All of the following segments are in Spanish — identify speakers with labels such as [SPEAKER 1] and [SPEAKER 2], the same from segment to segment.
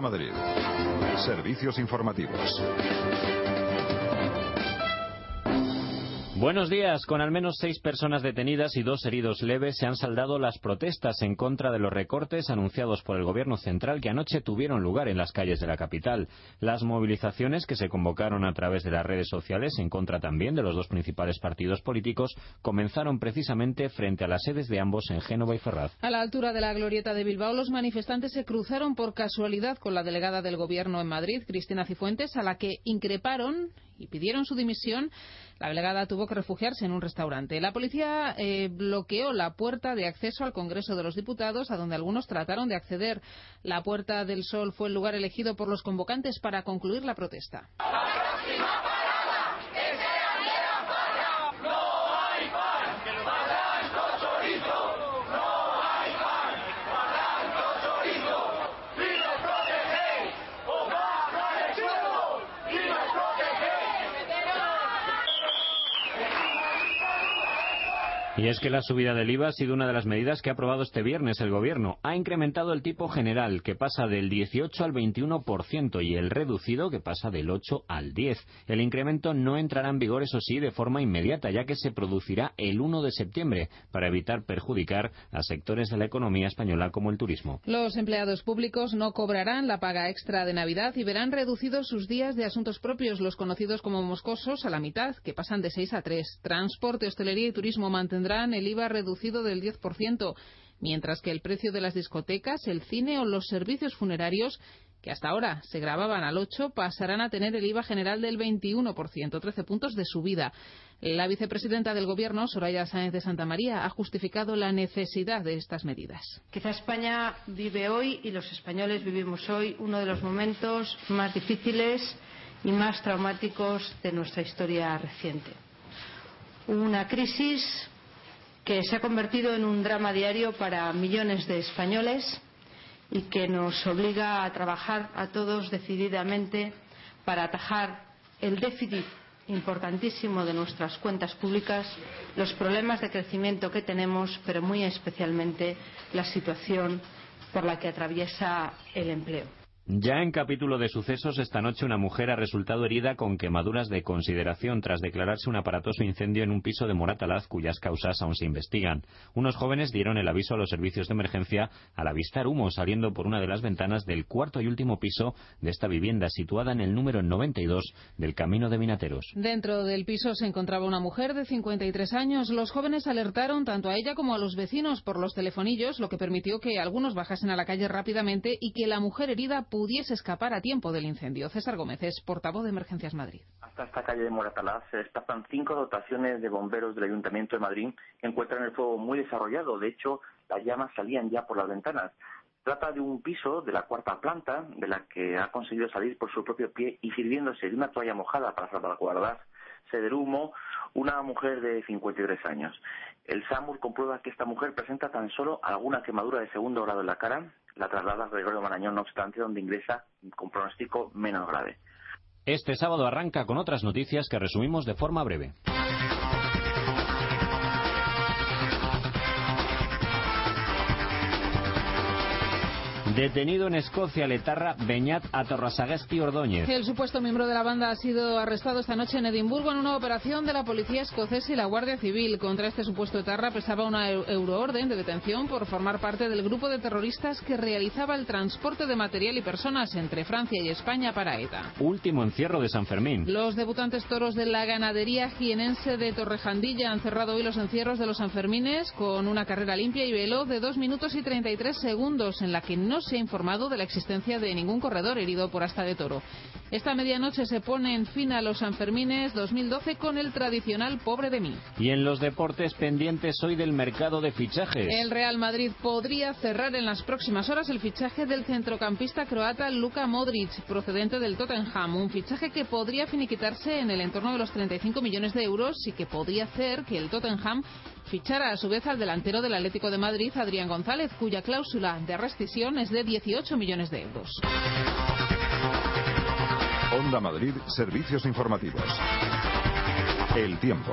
[SPEAKER 1] Madrid. Servicios informativos.
[SPEAKER 2] Buenos días. Con al menos seis personas detenidas y dos heridos leves se han saldado las protestas en contra de los recortes anunciados por el Gobierno central que anoche tuvieron lugar en las calles de la capital. Las movilizaciones que se convocaron a través de las redes sociales en contra también de los dos principales partidos políticos comenzaron precisamente frente a las sedes de ambos en Génova y Ferraz.
[SPEAKER 3] A la altura de la glorieta de Bilbao, los manifestantes se cruzaron por casualidad con la delegada del Gobierno en Madrid, Cristina Cifuentes, a la que increparon y pidieron su dimisión, la delegada tuvo que refugiarse en un restaurante. La policía eh, bloqueó la puerta de acceso al Congreso de los Diputados, a donde algunos trataron de acceder. La Puerta del Sol fue el lugar elegido por los convocantes para concluir la protesta.
[SPEAKER 2] Y es que la subida del IVA ha sido una de las medidas que ha aprobado este viernes el Gobierno. Ha incrementado el tipo general, que pasa del 18 al 21%, y el reducido, que pasa del 8 al 10. El incremento no entrará en vigor, eso sí, de forma inmediata, ya que se producirá el 1 de septiembre, para evitar perjudicar a sectores de la economía española como el turismo.
[SPEAKER 3] Los empleados públicos no cobrarán la paga extra de Navidad y verán reducidos sus días de asuntos propios, los conocidos como moscosos, a la mitad, que pasan de 6 a 3. Transporte, hostelería y turismo mantendrán el IVA reducido del 10%, mientras que el precio de las discotecas, el cine o los servicios funerarios que hasta ahora se grababan al 8, pasarán a tener el IVA general del 21%, 13 puntos de subida. La vicepresidenta del Gobierno, Soraya Sáenz de Santa María, ha justificado la necesidad de estas medidas.
[SPEAKER 4] Quizá España vive hoy y los españoles vivimos hoy uno de los momentos más difíciles y más traumáticos de nuestra historia reciente. Una crisis que se ha convertido en un drama diario para millones de españoles y que nos obliga a trabajar a todos decididamente para atajar el déficit importantísimo de nuestras cuentas públicas, los problemas de crecimiento que tenemos, pero muy especialmente la situación por la que atraviesa el empleo.
[SPEAKER 2] Ya en capítulo de sucesos, esta noche una mujer ha resultado herida con quemaduras de consideración tras declararse un aparatoso incendio en un piso de Moratalaz cuyas causas aún se investigan. Unos jóvenes dieron el aviso a los servicios de emergencia al avistar humo saliendo por una de las ventanas del cuarto y último piso de esta vivienda situada en el número 92 del Camino de Minateros.
[SPEAKER 3] Dentro del piso se encontraba una mujer de 53 años. Los jóvenes alertaron tanto a ella como a los vecinos por los telefonillos, lo que permitió que algunos bajasen a la calle rápidamente y que la mujer herida pudiese escapar a tiempo del incendio. César Gómez es portavoz de Emergencias Madrid.
[SPEAKER 5] Hasta esta calle de Moratalaz se destapan cinco dotaciones de bomberos del Ayuntamiento de Madrid que encuentran el fuego muy desarrollado. De hecho, las llamas salían ya por las ventanas. Trata de un piso de la cuarta planta, de la que ha conseguido salir por su propio pie y sirviéndose de una toalla mojada para salvaguardarse del humo, una mujer de 53 años. El SAMUR comprueba que esta mujer presenta tan solo alguna quemadura de segundo grado en la cara, la traslada a Gregorio Marañón, no obstante, donde ingresa con pronóstico menos grave.
[SPEAKER 2] Este sábado arranca con otras noticias que resumimos de forma breve. Detenido en Escocia, Letarra Beñat Atorrasagasti Ordóñez.
[SPEAKER 3] El supuesto miembro de la banda ha sido arrestado esta noche en Edimburgo en una operación de la policía escocesa y la Guardia Civil. Contra este supuesto etarra pesaba una euroorden de detención por formar parte del grupo de terroristas que realizaba el transporte de material y personas entre Francia y España para ETA.
[SPEAKER 2] Último encierro de San Fermín.
[SPEAKER 3] Los debutantes toros de la ganadería jienense de Torrejandilla han cerrado hoy los encierros de los Sanfermines con una carrera limpia y veloz de 2 minutos y 33 segundos en la que no se ha informado de la existencia de ningún corredor herido por asta de toro. Esta medianoche se pone en fin a los Sanfermines 2012 con el tradicional Pobre de mí.
[SPEAKER 2] Y en los deportes pendientes hoy del mercado de fichajes.
[SPEAKER 3] El Real Madrid podría cerrar en las próximas horas el fichaje del centrocampista croata Luka Modric, procedente del Tottenham. Un fichaje que podría finiquitarse en el entorno de los 35 millones de euros y que podría hacer que el Tottenham fichara a su vez al delantero del Atlético de Madrid, Adrián González, cuya cláusula de rescisión es de 18 millones de euros.
[SPEAKER 1] Onda Madrid, servicios informativos. El tiempo.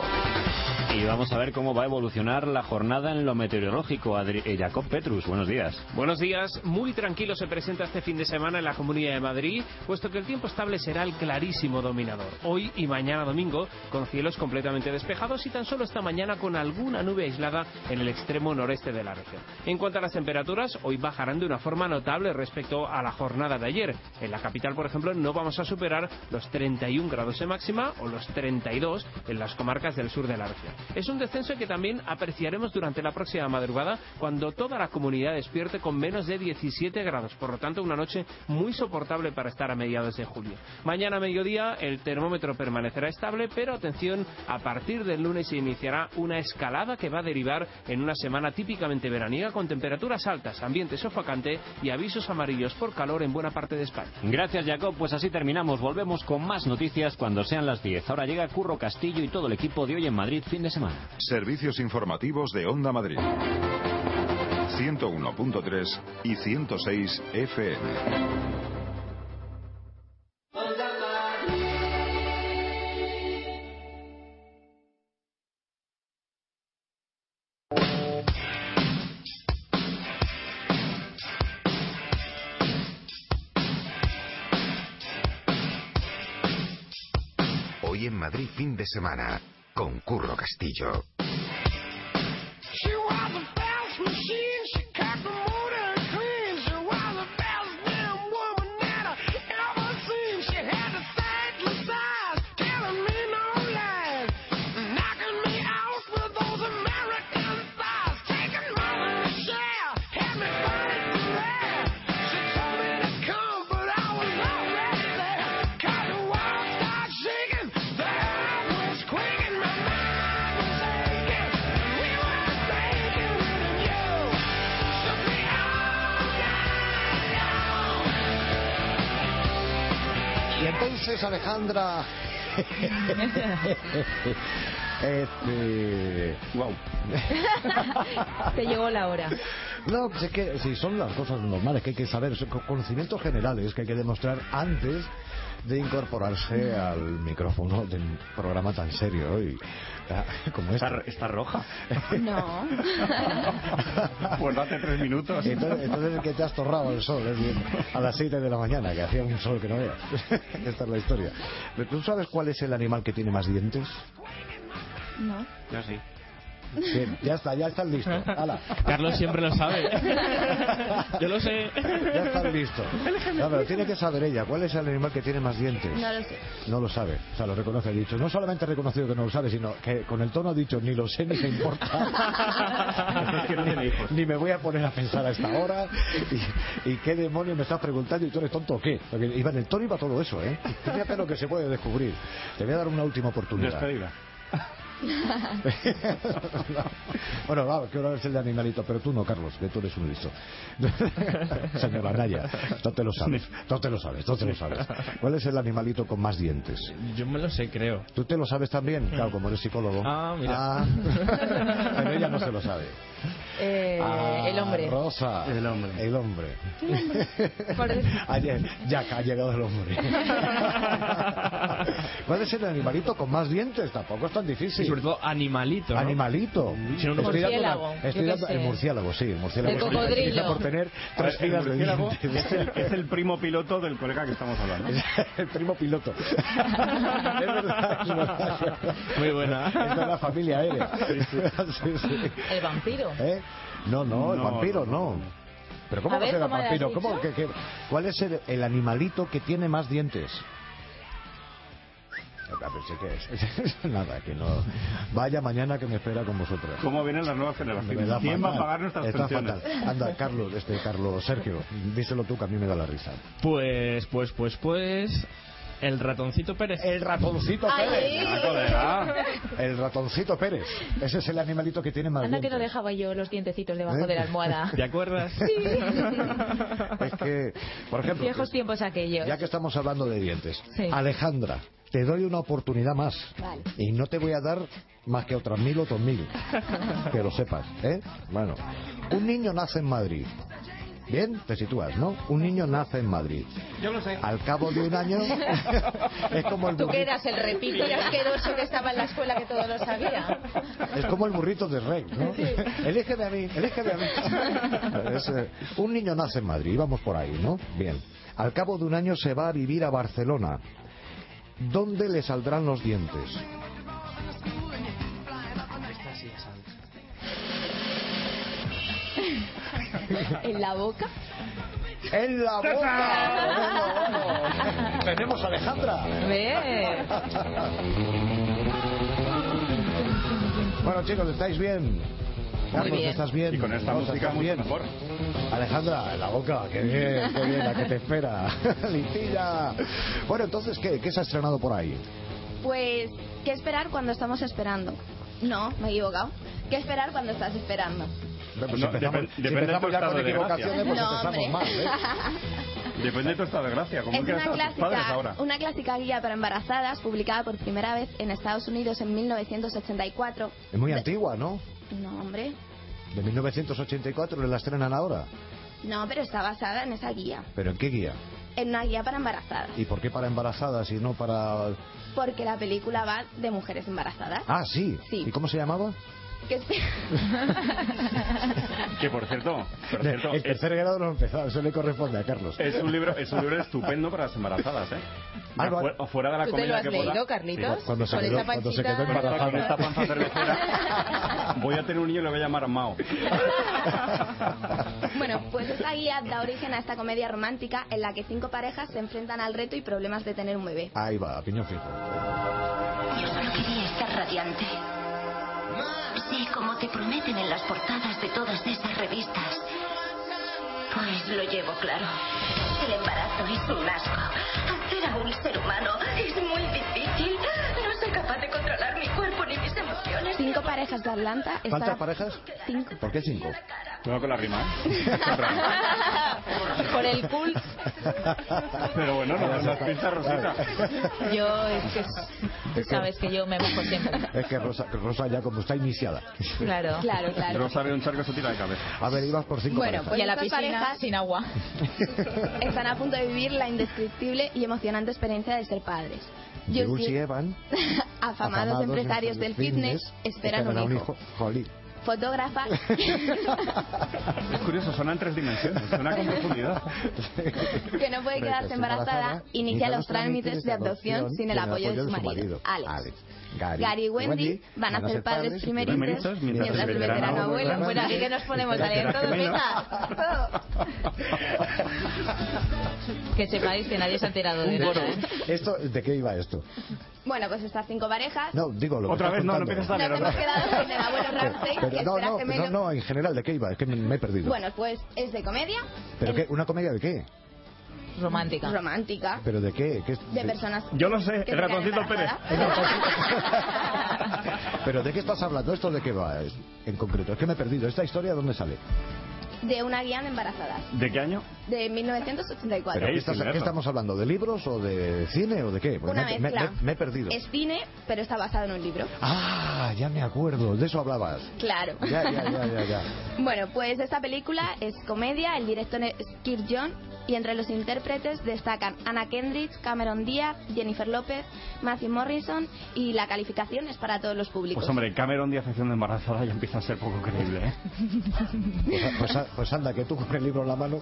[SPEAKER 2] Y vamos a ver cómo va a evolucionar la jornada en lo meteorológico. Eh, Jacob Petrus, buenos días.
[SPEAKER 6] Buenos días. Muy tranquilo se presenta este fin de semana en la Comunidad de Madrid, puesto que el tiempo estable será el clarísimo dominador. Hoy y mañana domingo, con cielos completamente despejados y tan solo esta mañana con alguna nube aislada en el extremo noreste de la región. En cuanto a las temperaturas, hoy bajarán de una forma notable respecto a la jornada de ayer. En la capital, por ejemplo, no vamos a superar los 31 grados de máxima o los 32 en las comarcas del sur de la región. Es un descenso que también apreciaremos durante la próxima madrugada cuando toda la comunidad despierte con menos de 17 grados. Por lo tanto, una noche muy soportable para estar a mediados de julio. Mañana mediodía el termómetro permanecerá estable, pero atención, a partir del lunes se iniciará una escalada que va a derivar en una semana típicamente veraniega con temperaturas altas, ambiente sofocante y avisos amarillos por calor en buena parte de España.
[SPEAKER 2] Gracias, Jacob. Pues así terminamos. Volvemos con más noticias cuando sean las 10. Ahora llega Curro Castillo y todo el equipo de hoy en Madrid fin de semana.
[SPEAKER 1] Servicios informativos de Onda Madrid. 101.3 y 106 FM.
[SPEAKER 7] Hoy en Madrid fin de semana con Curro Castillo.
[SPEAKER 8] Y entonces Alejandra... este... Wow.
[SPEAKER 9] Te llegó la hora.
[SPEAKER 8] No, pues es que si son las cosas normales que hay que saber, son co- conocimientos generales que hay que demostrar antes de incorporarse al micrófono de un programa tan serio y ah, como este.
[SPEAKER 2] Está roja.
[SPEAKER 9] No.
[SPEAKER 2] Pues hace tres minutos.
[SPEAKER 8] Entonces, entonces que te has torrado el sol es bien, a las 7 de la mañana, que hacía un sol que no veas. Esta es la historia. Pero ¿Tú sabes cuál es el animal que tiene más dientes?
[SPEAKER 9] No.
[SPEAKER 2] Yo sí.
[SPEAKER 8] Bien, ya está, ya estás listo. Hala.
[SPEAKER 6] Carlos siempre lo sabe. Yo lo sé.
[SPEAKER 8] Ya estás listo. No, pero tiene que saber ella cuál es el animal que tiene más dientes.
[SPEAKER 9] No lo sé.
[SPEAKER 8] No lo sabe, o sea, lo reconoce, ha dicho. No solamente ha reconocido que no lo sabe, sino que con el tono ha dicho, ni lo sé ni me importa. ni me voy a poner a pensar a esta hora. Y, y qué demonio me estás preguntando y tú eres tonto o qué. Porque iba en el tono iba todo eso, ¿eh? Fíjate lo que se puede descubrir. Te voy a dar una última oportunidad.
[SPEAKER 2] Despedida.
[SPEAKER 8] bueno, va, que ahora es el de animalito, pero tú no, Carlos, que tú eres un listo. Señora Naya, no te lo sabes, no te lo sabes, no te lo sabes. ¿Cuál es el animalito con más dientes?
[SPEAKER 6] Yo me lo sé, creo.
[SPEAKER 8] ¿Tú te lo sabes también? Claro, como eres psicólogo.
[SPEAKER 6] Ah, mira.
[SPEAKER 8] Ah. pero ella no se lo sabe.
[SPEAKER 9] Eh,
[SPEAKER 8] Ah,
[SPEAKER 9] el hombre.
[SPEAKER 8] Rosa.
[SPEAKER 2] El hombre.
[SPEAKER 8] El hombre.
[SPEAKER 9] Por decir-
[SPEAKER 8] Ayer, Jack, ha llegado el hombre. ¿Cuál es el animalito con más dientes? Tampoco es tan difícil.
[SPEAKER 6] Y sobre todo animalito. ¿no?
[SPEAKER 8] Animalito.
[SPEAKER 6] Si no, no
[SPEAKER 8] Estoy dando
[SPEAKER 9] Murciélago,
[SPEAKER 8] estoy dando- el murciélago, sí, el murciélago.
[SPEAKER 9] El
[SPEAKER 8] se
[SPEAKER 9] cocodrilo.
[SPEAKER 8] por tener tres filas de dientes.
[SPEAKER 2] es el, es el primo piloto del colega que estamos hablando.
[SPEAKER 8] el primo piloto. es verdad, es verdad.
[SPEAKER 6] Muy buena.
[SPEAKER 8] Es de la familia aérea. Sí, sí.
[SPEAKER 9] El vampiro.
[SPEAKER 8] ¿Eh? No, no, el vampiro
[SPEAKER 2] no.
[SPEAKER 8] Pero ¿cómo
[SPEAKER 9] A ver,
[SPEAKER 8] será
[SPEAKER 9] ¿cómo le has
[SPEAKER 8] vampiro?
[SPEAKER 9] dicho?
[SPEAKER 8] ¿Cómo que, que- ¿Cuál es el, el animalito que tiene más dientes? A sí que es. Nada, que no. Vaya mañana que me espera con vosotros.
[SPEAKER 2] ¿Cómo vienen las nuevas
[SPEAKER 8] Me
[SPEAKER 2] generaciones?
[SPEAKER 8] da
[SPEAKER 2] ¿Quién va a
[SPEAKER 8] fatal.
[SPEAKER 2] pagar nuestras
[SPEAKER 8] Está
[SPEAKER 2] pensiones?
[SPEAKER 8] fatal. Anda, Carlos, este, Carlos, Sergio, díselo tú que a mí me da la risa.
[SPEAKER 6] Pues, pues, pues, pues. El ratoncito Pérez.
[SPEAKER 8] El ratoncito
[SPEAKER 9] Ay.
[SPEAKER 8] Pérez.
[SPEAKER 9] Ah,
[SPEAKER 8] colega. El ratoncito Pérez. Ese es el animalito que tiene más
[SPEAKER 9] Anda que no dejaba yo los dientecitos debajo
[SPEAKER 8] ¿Eh?
[SPEAKER 9] de la almohada.
[SPEAKER 6] ¿Te acuerdas?
[SPEAKER 8] Es que, por ejemplo,
[SPEAKER 9] Viejos tiempos aquellos.
[SPEAKER 8] ya que estamos hablando de dientes,
[SPEAKER 9] Sí.
[SPEAKER 8] Alejandra, te doy una oportunidad más.
[SPEAKER 9] Vale.
[SPEAKER 8] Y no te voy a dar más que otras mil, otros mil. Que lo sepas, ¿eh? Bueno, un niño nace en Madrid. Bien, te sitúas, ¿no? Un niño nace en Madrid.
[SPEAKER 6] Yo lo sé.
[SPEAKER 8] Al cabo de un año es como el
[SPEAKER 9] Tú que
[SPEAKER 8] burrito,
[SPEAKER 9] eras el repito y asqueroso que estaba en la escuela que todo lo sabía.
[SPEAKER 8] es como el burrito de Rey, ¿no? Elígeme a mí, elígeme a mí. Es, eh, un niño nace en Madrid, vamos por ahí, ¿no? Bien. Al cabo de un año se va a vivir a Barcelona. ¿Dónde le saldrán los dientes?
[SPEAKER 9] ¿En la boca?
[SPEAKER 8] ¡En la boca! Tenemos a Alejandra.
[SPEAKER 9] Ve.
[SPEAKER 8] Bueno, chicos, ¿estáis bien? Carlos,
[SPEAKER 9] bien.
[SPEAKER 8] ¿estás bien?
[SPEAKER 10] Y con esta
[SPEAKER 8] Rosa,
[SPEAKER 10] música
[SPEAKER 8] ¿estás
[SPEAKER 10] mucho
[SPEAKER 8] bien?
[SPEAKER 10] mejor.
[SPEAKER 8] Alejandra, en la boca, qué bien, qué bien, la que te espera. Lintilla. Bueno, entonces, ¿qué? ¿Qué se ha estrenado por ahí?
[SPEAKER 11] Pues, ¿qué esperar cuando estamos esperando? No, me he equivocado. ¿Qué esperar cuando estás esperando?
[SPEAKER 8] Pues
[SPEAKER 10] No,
[SPEAKER 8] empezamos, si
[SPEAKER 10] depende de
[SPEAKER 8] empezamos ya con
[SPEAKER 10] de
[SPEAKER 8] equivocaciones, pues
[SPEAKER 11] no,
[SPEAKER 8] empezamos mal, ¿eh?
[SPEAKER 10] Depende de tu estado de gracia. ¿Cómo
[SPEAKER 11] Es
[SPEAKER 10] quieres
[SPEAKER 11] una clásica,
[SPEAKER 10] ahora?
[SPEAKER 11] una clásica guía para embarazadas publicada por primera vez en Estados Unidos en 1984.
[SPEAKER 8] Es muy antigua, ¿no?
[SPEAKER 11] No, hombre.
[SPEAKER 8] De 1984 la estrenan ahora.
[SPEAKER 11] No, pero está basada en esa guía.
[SPEAKER 8] ¿Pero en qué guía?
[SPEAKER 11] En una guía para embarazadas.
[SPEAKER 8] ¿Y por qué para embarazadas y no para...?
[SPEAKER 11] Porque la película va de mujeres embarazadas.
[SPEAKER 8] Ah, sí.
[SPEAKER 11] Sí.
[SPEAKER 8] ¿Y cómo se llamaba?
[SPEAKER 11] Que es-
[SPEAKER 10] Que por cierto, por cierto
[SPEAKER 8] el
[SPEAKER 10] es,
[SPEAKER 8] tercer grado no ha empezado, eso le corresponde a Carlos.
[SPEAKER 10] es un libro, es un libro estupendo para las embarazadas, ¿eh?
[SPEAKER 8] Ah,
[SPEAKER 10] Ya
[SPEAKER 8] lo ha-
[SPEAKER 10] fu- o fuera de la
[SPEAKER 9] ¿Tú te lo
[SPEAKER 10] comedia
[SPEAKER 9] has
[SPEAKER 10] que
[SPEAKER 9] leído, Carlitos?
[SPEAKER 8] Cuando se quedó-
[SPEAKER 9] esa
[SPEAKER 8] cuando se quedó embarazada.
[SPEAKER 10] Con esta panza cervecera voy a tener un niño y le voy a llamar Mao.
[SPEAKER 11] bueno, pues esta guía da origen a esta comedia romántica en la que cinco parejas se enfrentan al reto y problemas de tener un bebé.
[SPEAKER 8] Ahí va, piñón fijo.
[SPEAKER 12] Yo solo quería estar radiante. Sí, como te prometen en las portadas de todas esas revistas. Pues lo llevo claro. El embarazo es un asco. Hacer a un ser humano es capaz de controlar mi cuerpo ni mis emociones.
[SPEAKER 11] Cinco parejas de Atlanta
[SPEAKER 8] ¿Cuántas parejas?
[SPEAKER 11] Cinco.
[SPEAKER 8] ¿Por qué cinco?
[SPEAKER 10] Cuidado con la rima, ¿eh?
[SPEAKER 9] Por el cult.
[SPEAKER 10] Pero bueno, no nos las pinzas, Rosita.
[SPEAKER 9] Yo, es que tú sabes que yo me mojo siempre.
[SPEAKER 8] Es que Rosa, Rosa ya como está iniciada.
[SPEAKER 9] Claro.
[SPEAKER 11] Claro, claro.
[SPEAKER 10] Rosa ve un charco se tira de cabeza.
[SPEAKER 8] A ver, ibas por cinco
[SPEAKER 11] Bueno,
[SPEAKER 8] parejas.
[SPEAKER 11] pues
[SPEAKER 9] y a la piscina
[SPEAKER 11] parejas
[SPEAKER 9] sin agua.
[SPEAKER 11] están a punto de vivir la indescriptible y emocionante experiencia de ser padres.
[SPEAKER 8] Jules y Evan,
[SPEAKER 11] afamados empresarios del fitness, esperan un hijo.
[SPEAKER 8] Jolín.
[SPEAKER 11] Fotógrafa,
[SPEAKER 10] Es curioso, suena en tres dimensiones, suena con profundidad.
[SPEAKER 11] que no puede quedarse embarazada, inicia los trámites de adopción sin el apoyo de su marido, Alex.
[SPEAKER 8] Gary,
[SPEAKER 11] Gary y Wendy van a ser padres primerizos mientras el veterano abuelo.
[SPEAKER 9] Bueno, aquí que nos ponemos a leer todo. Que sepáis que nadie se ha enterado de nada. ¿eh?
[SPEAKER 8] ¿Esto, ¿De qué iba esto?
[SPEAKER 11] Bueno, pues estas cinco parejas.
[SPEAKER 8] No, digo lo que
[SPEAKER 10] Otra
[SPEAKER 8] estás
[SPEAKER 10] vez, no, no empieces a leer.
[SPEAKER 11] Nos hemos quedado sin el abuelo Ramsey,
[SPEAKER 8] Pero
[SPEAKER 11] que
[SPEAKER 8] no, no,
[SPEAKER 11] gemelo.
[SPEAKER 8] no, no, en general, ¿de qué iba? Es que me, me he perdido.
[SPEAKER 11] Bueno, pues es de comedia.
[SPEAKER 8] ¿Pero
[SPEAKER 11] el-
[SPEAKER 8] qué? ¿Una comedia de qué?
[SPEAKER 9] Romántica.
[SPEAKER 11] Romántica.
[SPEAKER 8] ¿Pero de qué? ¿Qué es-
[SPEAKER 11] De personas.
[SPEAKER 10] Yo lo sé,
[SPEAKER 11] que
[SPEAKER 10] el ratoncito Pérez.
[SPEAKER 8] ¿Pero de qué estás hablando? ¿Esto de qué va es- en concreto? Es que me he perdido. ¿Esta historia dónde sale?
[SPEAKER 11] De una guía de embarazadas.
[SPEAKER 10] ¿De qué año?
[SPEAKER 11] De 1984.
[SPEAKER 8] ¿Pero qué, estás- qué estamos hablando? ¿De libros o de cine o de qué? Porque
[SPEAKER 11] Una
[SPEAKER 8] me, me-
[SPEAKER 11] mezcla.
[SPEAKER 8] me- me he perdido.
[SPEAKER 11] Es cine, pero está basado en un libro.
[SPEAKER 8] Ah, ya me acuerdo. De eso hablabas.
[SPEAKER 11] Claro.
[SPEAKER 8] Ya, ya, ya, ya, ya.
[SPEAKER 11] Bueno, pues esta película es comedia, el director es Kirk John y entre los intérpretes destacan Anna Kendrick, Cameron Díaz, Jennifer López, Matthew Morrison y la calificación es para todos los públicos.
[SPEAKER 10] Pues hombre, Cameron Díaz haciendo embarazada ya empieza a ser poco creíble, ¿eh?
[SPEAKER 8] Pues, pues, pues anda, que tú con el libro en la mano.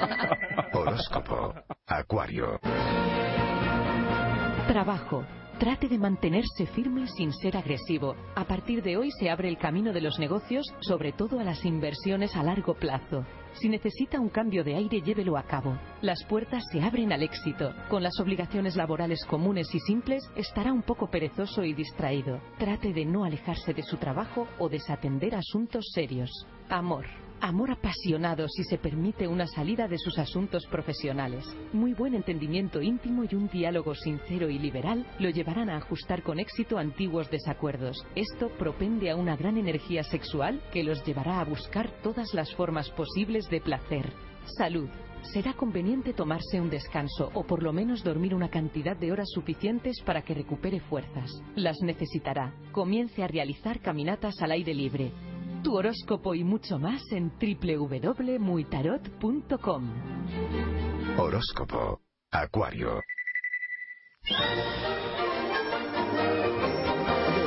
[SPEAKER 7] Horóscopo. Acuario.
[SPEAKER 13] Trabajo. Trate de mantenerse firme sin ser agresivo. A partir de hoy se abre el camino de los negocios, sobre todo a las inversiones a largo plazo. Si necesita un cambio de aire, llévelo a cabo. Las puertas se abren al éxito. Con las obligaciones laborales comunes y simples, estará un poco perezoso y distraído. Trate de no alejarse de su trabajo o desatender asuntos serios. Amor. Amor apasionado si se permite una salida de sus asuntos profesionales. Muy buen entendimiento íntimo y un diálogo sincero y liberal lo llevarán a ajustar con éxito antiguos desacuerdos. Esto propende a una gran energía sexual que los llevará a buscar todas las formas posibles de placer. Salud. Será conveniente tomarse un descanso o por lo menos dormir una cantidad de horas suficientes para que recupere fuerzas. Las necesitará. Comience a realizar caminatas al aire libre. Tu horóscopo y mucho más en www.muitarot.com.
[SPEAKER 7] Horóscopo. Acuario.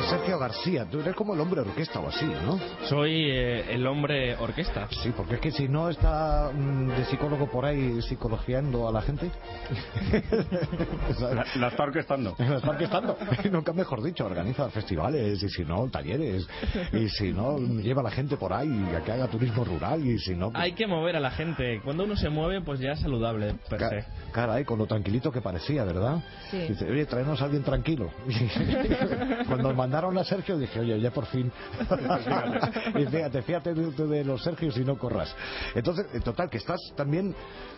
[SPEAKER 8] Sergio García, tú eres como el hombre orquesta o así, ¿no?
[SPEAKER 14] Soy eh, el hombre orquesta.
[SPEAKER 8] Sí, porque es que si no está mm, de psicólogo por ahí psicologiando a la gente.
[SPEAKER 10] La, la está orquestando.
[SPEAKER 8] La está orquestando. Y nunca mejor dicho, organiza festivales y si no, talleres. Y si no, lleva a la gente por ahí a que haga turismo rural y si no...
[SPEAKER 14] Hay que mover a la gente. Cuando uno se mueve, pues ya es saludable, per
[SPEAKER 8] Ca-
[SPEAKER 14] se.
[SPEAKER 8] Caray, con lo tranquilito que parecía, ¿verdad?
[SPEAKER 14] Sí.
[SPEAKER 8] Dice, oye, traernos a alguien tranquilo. Cuando mandaron a Sergio dije, oye, ya por fin. y fíjate, fíjate de, los Sergios y no corras. Entonces, en total, que estás también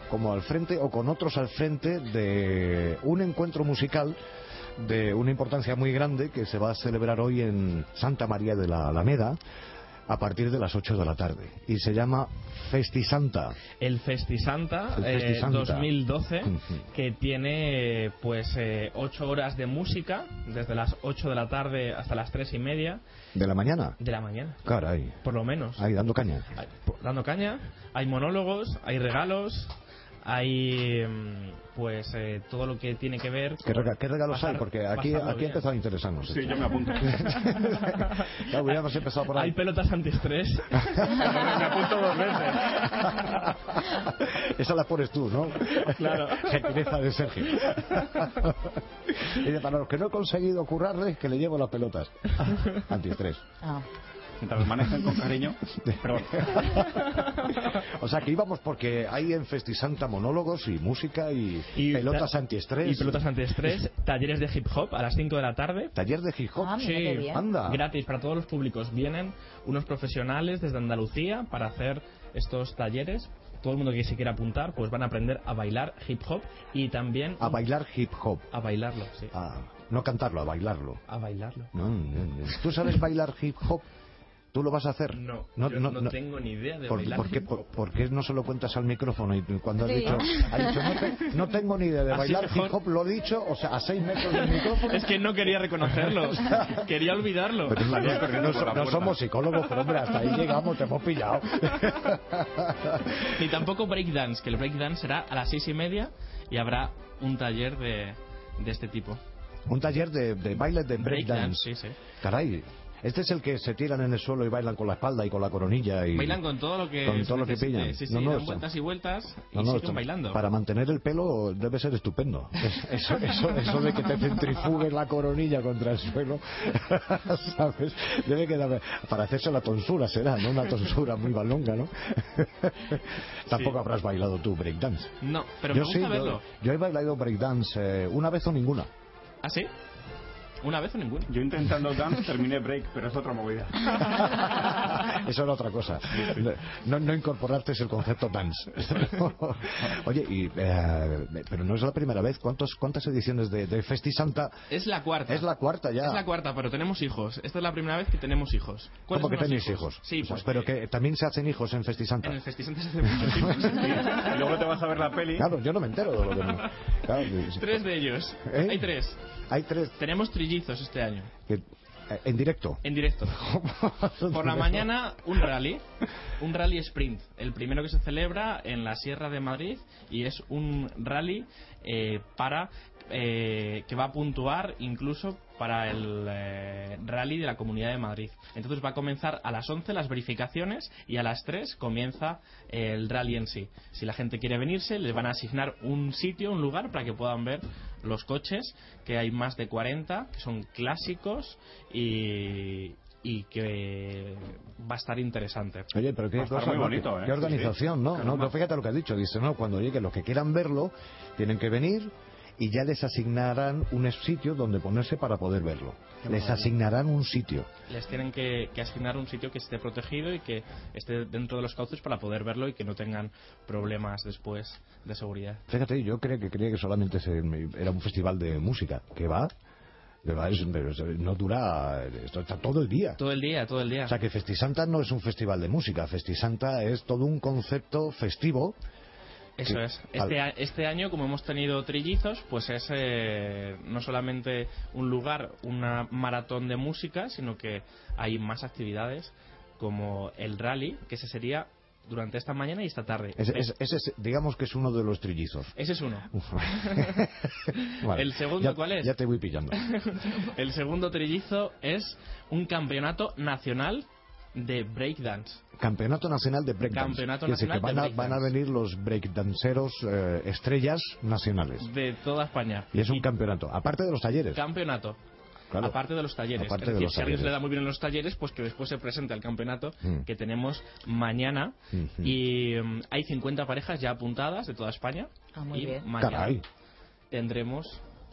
[SPEAKER 8] como al frente o con otros al frente de un encuentro musical de una importancia muy grande que se va a celebrar hoy en Santa María de la Alameda a partir de las 8 de la tarde. Y se llama Festisanta.
[SPEAKER 14] El Festisanta,
[SPEAKER 8] El
[SPEAKER 14] eh,
[SPEAKER 8] Festisanta.
[SPEAKER 14] 2012, que tiene eh, pues eh, ocho horas de música, desde las 8 de la tarde hasta las tres y media
[SPEAKER 8] ¿De la mañana?
[SPEAKER 14] de la mañana,
[SPEAKER 8] Caray.
[SPEAKER 14] por lo menos.
[SPEAKER 8] Ahí dando caña.
[SPEAKER 14] Dando caña, hay monólogos, hay regalos, hay mm, pues eh, todo lo que tiene que ver
[SPEAKER 8] ¿Qué, rega- qué regalos
[SPEAKER 14] pasar-
[SPEAKER 8] hay? Porque aquí, aquí
[SPEAKER 14] bien.
[SPEAKER 8] empezado a interesarnos.
[SPEAKER 10] Sí, yo me apunto.
[SPEAKER 8] ya hubiéramos empezado por ahí.
[SPEAKER 14] Hay pelotas antiestrés.
[SPEAKER 10] me apunto dos veces.
[SPEAKER 8] Esa la pones tú, ¿no?
[SPEAKER 14] Claro.
[SPEAKER 8] Gentileza de Sergio. y de para los que no he conseguido currarles, que le llevo las pelotas. Antiestrés.
[SPEAKER 10] Mientras lo manejen con cariño. Perdón.
[SPEAKER 8] O sea, que íbamos porque hay en Festisanta monólogos y música y, pelotas
[SPEAKER 14] ta-
[SPEAKER 8] antiestrés.
[SPEAKER 14] Y pelotas antiestrés, talleres de hip hop a las 5 de la tarde.
[SPEAKER 8] Taller de hip hop.
[SPEAKER 14] Ah,
[SPEAKER 8] bien. Anda.
[SPEAKER 14] Gratis para todos los públicos. Vienen unos profesionales desde Andalucía para hacer estos talleres. Todo el mundo que se quiera apuntar, pues van a aprender a bailar hip hop y también
[SPEAKER 8] A bailar hip hop.
[SPEAKER 14] a bailarlo, sí.
[SPEAKER 8] Ah, no cantarlo, a bailarlo.
[SPEAKER 14] A bailarlo.
[SPEAKER 8] No, no, no. ¿Tú sabes bailar hip hop? ¿Tú lo vas a hacer?
[SPEAKER 14] No, yo no tengo ni idea de
[SPEAKER 8] ¿Por,
[SPEAKER 14] bailar
[SPEAKER 8] por qué,
[SPEAKER 14] hip hop.
[SPEAKER 8] por- por qué no se lo cuentas al micrófono? Y cuando has
[SPEAKER 14] Sí.
[SPEAKER 8] dicho, ha dicho no, te- no tengo ni idea de
[SPEAKER 14] Así
[SPEAKER 8] bailar
[SPEAKER 14] mejor.
[SPEAKER 8] hip hop, lo he dicho, o sea, a seis metros del micrófono.
[SPEAKER 14] Es que no quería reconocerlo. quería olvidarlo.
[SPEAKER 8] Pero no, no no somos psicólogos, pero hombre, hasta ahí llegamos, te hemos pillado.
[SPEAKER 14] Ni tampoco breakdance, que el breakdance será a las seis y media y habrá un taller de, de este tipo.
[SPEAKER 8] Un taller de, de baile de breakdance.
[SPEAKER 14] sí, sí.
[SPEAKER 8] Caray, este es el que se tiran en el suelo y bailan con la espalda y con la coronilla. Y...
[SPEAKER 14] Bailan con todo lo que
[SPEAKER 8] Con todo lo que pillan.
[SPEAKER 14] Sí, sí,
[SPEAKER 8] No, no,
[SPEAKER 14] dan
[SPEAKER 8] está-
[SPEAKER 14] vueltas y vueltas y
[SPEAKER 8] No,
[SPEAKER 14] siguen bailando.
[SPEAKER 8] Para mantener el pelo debe ser estupendo. Es- Eso, eso, eso de que te centrifugues la coronilla contra el suelo, ¿sabes? Debe quedar. Para hacerse la tonsura será, ¿no? Una tonsura muy balonga, ¿no? Tampoco habrás bailado tú breakdance.
[SPEAKER 14] No, pero
[SPEAKER 8] yo
[SPEAKER 14] me gusta.
[SPEAKER 8] Yo, he bailado breakdance eh, una vez o ninguna.
[SPEAKER 14] ¿Ah, sí? ¿Una vez o ninguna?
[SPEAKER 10] Yo intentando dance terminé break, pero es otra movida.
[SPEAKER 8] Eso era otra cosa. No, no incorporarte es el concepto dance. Oye, y, eh, pero no es la primera vez. ¿Cuántos, ¿Cuántas ediciones de, de Festi Santa?
[SPEAKER 14] Es la cuarta.
[SPEAKER 8] Es la cuarta ya.
[SPEAKER 14] Es la cuarta, pero tenemos hijos. Esta es la primera vez que tenemos hijos. ¿Cuáles
[SPEAKER 8] ¿Cómo que tenéis hijos?
[SPEAKER 14] Sí,
[SPEAKER 8] O sea,
[SPEAKER 14] pues
[SPEAKER 8] pero que también se hacen hijos en Festi Santa.
[SPEAKER 14] en el Festisante se hace muchos hijos.
[SPEAKER 10] Y luego te vas a ver la peli.
[SPEAKER 8] Claro, yo no me entero de lo que no. Claro,
[SPEAKER 14] Tres de ellos.
[SPEAKER 8] ¿Eh?
[SPEAKER 14] Hay tres.
[SPEAKER 8] Hay tres.
[SPEAKER 14] Tenemos trillizos este año.
[SPEAKER 8] que- eh, en directo.
[SPEAKER 14] En directo. Por la mañana, un rally. Un rally sprint. El primero que se celebra en la Sierra de Madrid. Y es un rally eh, para. Eh, que va a puntuar incluso para el eh, rally de la Comunidad de Madrid. Entonces va a comenzar a las 11 las verificaciones y a las 3 comienza el rally en sí. Si la gente quiere venirse, les van a asignar un sitio, un lugar para que puedan ver los coches, que hay más de 40, que son clásicos y, y que va a estar interesante.
[SPEAKER 8] Oye, pero qué, cosa,
[SPEAKER 10] muy
[SPEAKER 8] ¿no?
[SPEAKER 10] bonito,
[SPEAKER 8] qué,
[SPEAKER 10] ¿eh?
[SPEAKER 8] qué organización,
[SPEAKER 10] Sí, sí.
[SPEAKER 8] ¿no? no, no, fíjate lo que ha dicho. Dice, no, cuando lleguen los que quieran verlo, tienen que venir y ya les asignarán un sitio donde ponerse para poder verlo. Les asignarán un sitio.
[SPEAKER 14] Les tienen que, que asignar un sitio que esté protegido y que esté dentro de los cauces para poder verlo y que no tengan problemas después de seguridad.
[SPEAKER 8] Fíjate, yo creía que creía que solamente se- era un festival de música. que va? No dura, esto está todo el día.
[SPEAKER 14] Todo el día, todo el día.
[SPEAKER 8] O sea que Festisanta no es un festival de música, Festisanta es todo un concepto festivo.
[SPEAKER 14] Eso es. Este, a- este año, como hemos tenido trillizos, pues es eh, no solamente un lugar, una maratón de música, sino que hay más actividades como el rally, que ese sería durante esta mañana y esta tarde.
[SPEAKER 8] Ese, es, digamos que es uno de los trillizos.
[SPEAKER 14] Ese es uno.
[SPEAKER 8] Vale,
[SPEAKER 14] ¿El segundo
[SPEAKER 8] ya-
[SPEAKER 14] cuál es?
[SPEAKER 8] Ya te voy pillando.
[SPEAKER 14] el segundo trillizo es un campeonato nacional de breakdance.
[SPEAKER 8] Campeonato Nacional de Breakdance.
[SPEAKER 14] Campeonato Nacional
[SPEAKER 8] que
[SPEAKER 14] de
[SPEAKER 8] van, a,
[SPEAKER 14] Breakdance.
[SPEAKER 8] van a venir los breakdanceros eh, estrellas nacionales.
[SPEAKER 14] de toda España.
[SPEAKER 8] Y es un campeonato, aparte de los talleres.
[SPEAKER 14] Campeonato.
[SPEAKER 8] Claro.
[SPEAKER 14] Aparte de los talleres.
[SPEAKER 8] Aparte
[SPEAKER 14] es
[SPEAKER 8] de
[SPEAKER 14] decir,
[SPEAKER 8] los
[SPEAKER 14] si a alguien se le da muy bien en los talleres, pues que después se presente al campeonato
[SPEAKER 8] Mm.
[SPEAKER 14] que tenemos mañana.
[SPEAKER 8] Ujú.
[SPEAKER 14] Y mm, hay 50 parejas ya apuntadas de toda España.
[SPEAKER 9] Ah, muy
[SPEAKER 14] y
[SPEAKER 9] bien.
[SPEAKER 14] mañana
[SPEAKER 8] Caray.
[SPEAKER 14] tendremos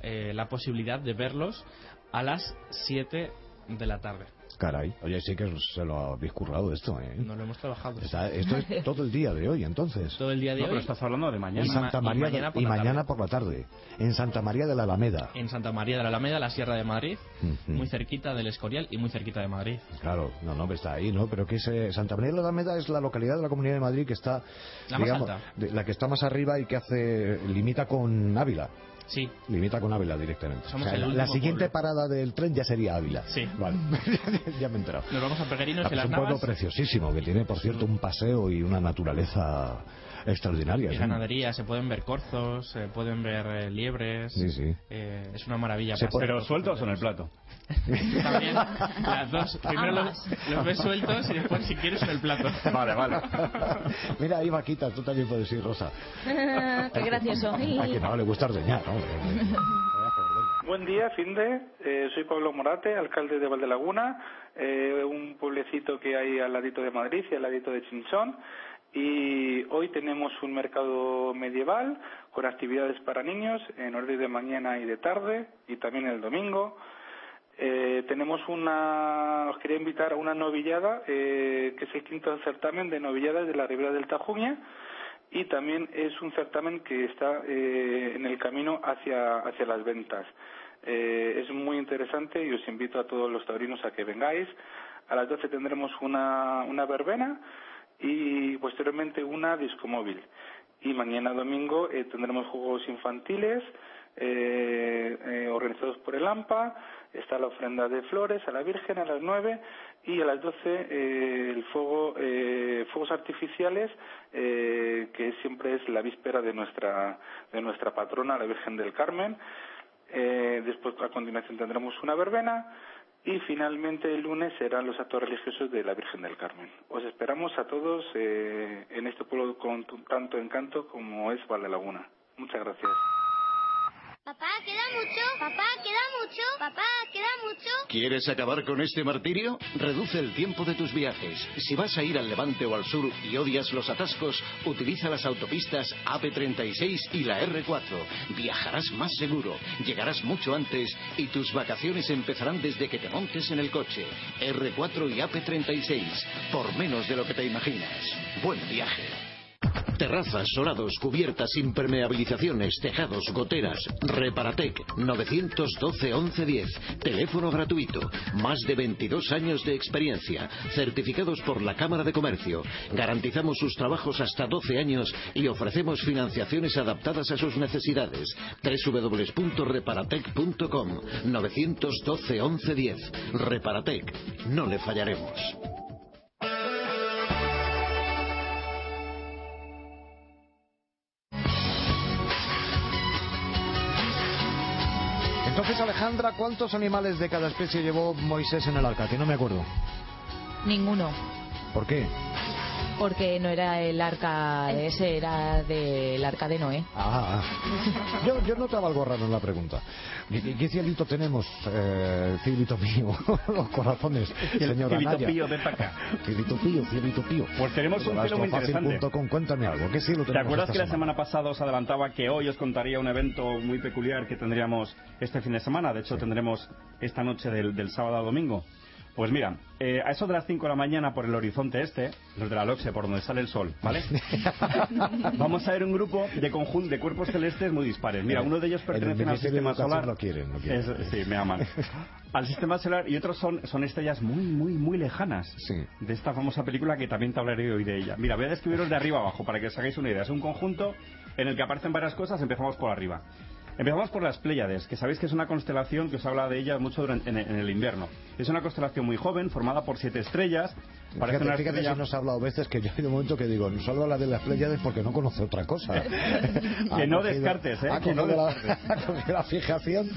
[SPEAKER 14] eh, la posibilidad de verlos a las 7 de la tarde.
[SPEAKER 8] Caray. Oye, sí que se lo habéis currado esto, ¿eh?
[SPEAKER 14] No lo hemos trabajado.
[SPEAKER 8] Está- esto es todo el día de hoy, entonces.
[SPEAKER 14] Todo el día de
[SPEAKER 10] No,
[SPEAKER 14] hoy.
[SPEAKER 10] pero estás hablando de mañana.
[SPEAKER 8] Santa
[SPEAKER 14] ma- y
[SPEAKER 8] María
[SPEAKER 14] mañana por
[SPEAKER 8] y
[SPEAKER 14] la
[SPEAKER 8] mañana
[SPEAKER 14] tarde.
[SPEAKER 8] por la tarde. En Santa María de la Alameda.
[SPEAKER 14] En Santa María de la Alameda, la Sierra de Madrid, muy cerquita del Escorial y muy cerquita de Madrid.
[SPEAKER 8] Claro, no, no, está ahí, ¿no? Pero que es, eh, Santa María de la Alameda es la localidad de la Comunidad de Madrid que está,
[SPEAKER 14] La más
[SPEAKER 8] digamos,
[SPEAKER 14] alta.
[SPEAKER 8] de- la que está más arriba y que hace, limita con Ávila.
[SPEAKER 14] Sí,
[SPEAKER 8] Limita con Ávila directamente. O sea, la, siguiente
[SPEAKER 14] pueblo.
[SPEAKER 8] parada del tren ya sería Ávila.
[SPEAKER 14] Sí.
[SPEAKER 8] Vale, ya me he enterado.
[SPEAKER 14] nos vamos a Peregrinos
[SPEAKER 8] Ah, pues
[SPEAKER 14] las
[SPEAKER 8] un pueblo preciosísimo que tiene, por cierto, un paseo y una naturaleza extraordinaria.
[SPEAKER 14] Y
[SPEAKER 8] ¿sí?
[SPEAKER 14] ganadería, se pueden ver corzos, se pueden ver eh, liebres.
[SPEAKER 8] Sí, sí.
[SPEAKER 14] Eh, es una maravilla.
[SPEAKER 8] Se
[SPEAKER 10] Pero sueltos o en el plato.
[SPEAKER 14] También, las dos. Primero los, ves sueltos y después, si quieres, en el plato.
[SPEAKER 10] Vale, vale.
[SPEAKER 8] Mira, ahí Vaquita, tú también puedes ir, Rosa.
[SPEAKER 9] Qué gracioso.
[SPEAKER 8] A que no le gusta ordeñar, ¿no?
[SPEAKER 15] Buen día, Finde. Eh, soy Pablo Morate, alcalde de Valdelaguna, eh, un pueblecito que hay al ladito de Madrid y al ladito de Chinchón. Y hoy tenemos un mercado medieval con actividades para niños en horario de mañana y de tarde y también el domingo. Eh, tenemos una, os quería invitar a una novillada, eh, que es el quinto certamen de novilladas de la Ribera del Tajuña y también es un certamen que está eh, en el camino hacia, hacia las ventas. Eh, es muy interesante y os invito a todos los taurinos a que vengáis. A las 12 tendremos una, una verbena y posteriormente una discomóvil. Y mañana domingo eh, tendremos juegos infantiles eh, eh, organizados por el AMPA. Está la ofrenda de flores a la Virgen a las 9 y a las 12 eh, el fuego, eh, fuegos artificiales que siempre es la víspera de nuestra, de nuestra patrona, la Virgen del Carmen. Después, a continuación, tendremos una verbena y finalmente el lunes serán los actos religiosos de la Virgen del Carmen. Os esperamos a todos eh, en este pueblo con tanto encanto como es Valdelaguna. Muchas gracias.
[SPEAKER 16] Papá, queda mucho. Papá, queda Papá, queda mucho.
[SPEAKER 17] ¿Quieres acabar con este martirio? Reduce el tiempo de tus viajes. Si vas a ir al levante o al sur y odias los atascos, utiliza las autopistas AP36 y la R4. Viajarás más seguro, llegarás mucho antes y tus vacaciones empezarán desde que te montes en el coche. R4 y AP36, por menos de lo que te imaginas. Buen viaje. Terrazas, solados, cubiertas, impermeabilizaciones, tejados, goteras. Reparatec 912 1110. Teléfono gratuito. Más de 22 años de experiencia. Certificados por la Cámara de Comercio. Garantizamos sus trabajos hasta 12 años y ofrecemos financiaciones adaptadas a sus necesidades. www.reparatec.com 912 1110. Reparatec. No le fallaremos.
[SPEAKER 8] Entonces, Alejandra, ¿cuántos animales de cada especie llevó Moisés en el arca? Que no me acuerdo.
[SPEAKER 9] Ninguno.
[SPEAKER 8] ¿Por qué?
[SPEAKER 9] Porque no era el arca de ese, era del arca de Noé.
[SPEAKER 8] Ah, ah. Yo, yo notaba algo raro en la pregunta. ¿Qué, qué cielito tenemos, eh, cielito mío? Los corazones, señora
[SPEAKER 10] Cielito
[SPEAKER 8] Naya.
[SPEAKER 10] pío, ven para acá.
[SPEAKER 8] Cielito pío, cielito pío.
[SPEAKER 10] Pues tenemos un cielo muy interesante.
[SPEAKER 8] Astrofácil.com, cuéntame algo. ¿Qué cielo
[SPEAKER 10] ¿Te
[SPEAKER 8] tenemos
[SPEAKER 10] acuerdas
[SPEAKER 8] esta
[SPEAKER 10] que la
[SPEAKER 8] semana?
[SPEAKER 10] semana pasada os adelantaba que hoy os contaría un evento muy peculiar que tendríamos este fin de semana? De hecho, tendremos esta noche del, del sábado a domingo. Pues mira, eh, a eso de las 5 de la mañana por el horizonte este, los de la Loxe, por donde sale el sol, ¿vale? Vamos a ver un grupo de conjunto de cuerpos celestes muy dispares. Mira, uno de ellos
[SPEAKER 8] En el
[SPEAKER 10] pertenece al sistema solar.
[SPEAKER 8] lo quieren, lo quieren.
[SPEAKER 10] Es- sí, me aman. Al sistema solar y otros son, son estrellas muy, muy, muy lejanas. De esta famosa película que también te hablaré hoy de ella. Mira, voy a describiros de arriba abajo para que os hagáis una idea. Es un conjunto en el que aparecen varias cosas. Empezamos por arriba. Empezamos por las Pléyades, que sabéis que es una constelación que os habla de ella mucho durante, en, en el invierno. Es una constelación muy joven, formada por siete estrellas. Parece
[SPEAKER 8] Fíjate, fíjate si nos ha hablado veces que yo hay un momento que digo, solo habla de las Pléyades porque no conoce otra cosa.
[SPEAKER 10] Que no descartes, ¿eh? Que no
[SPEAKER 8] la-
[SPEAKER 10] descartes.
[SPEAKER 8] cogido la fijación.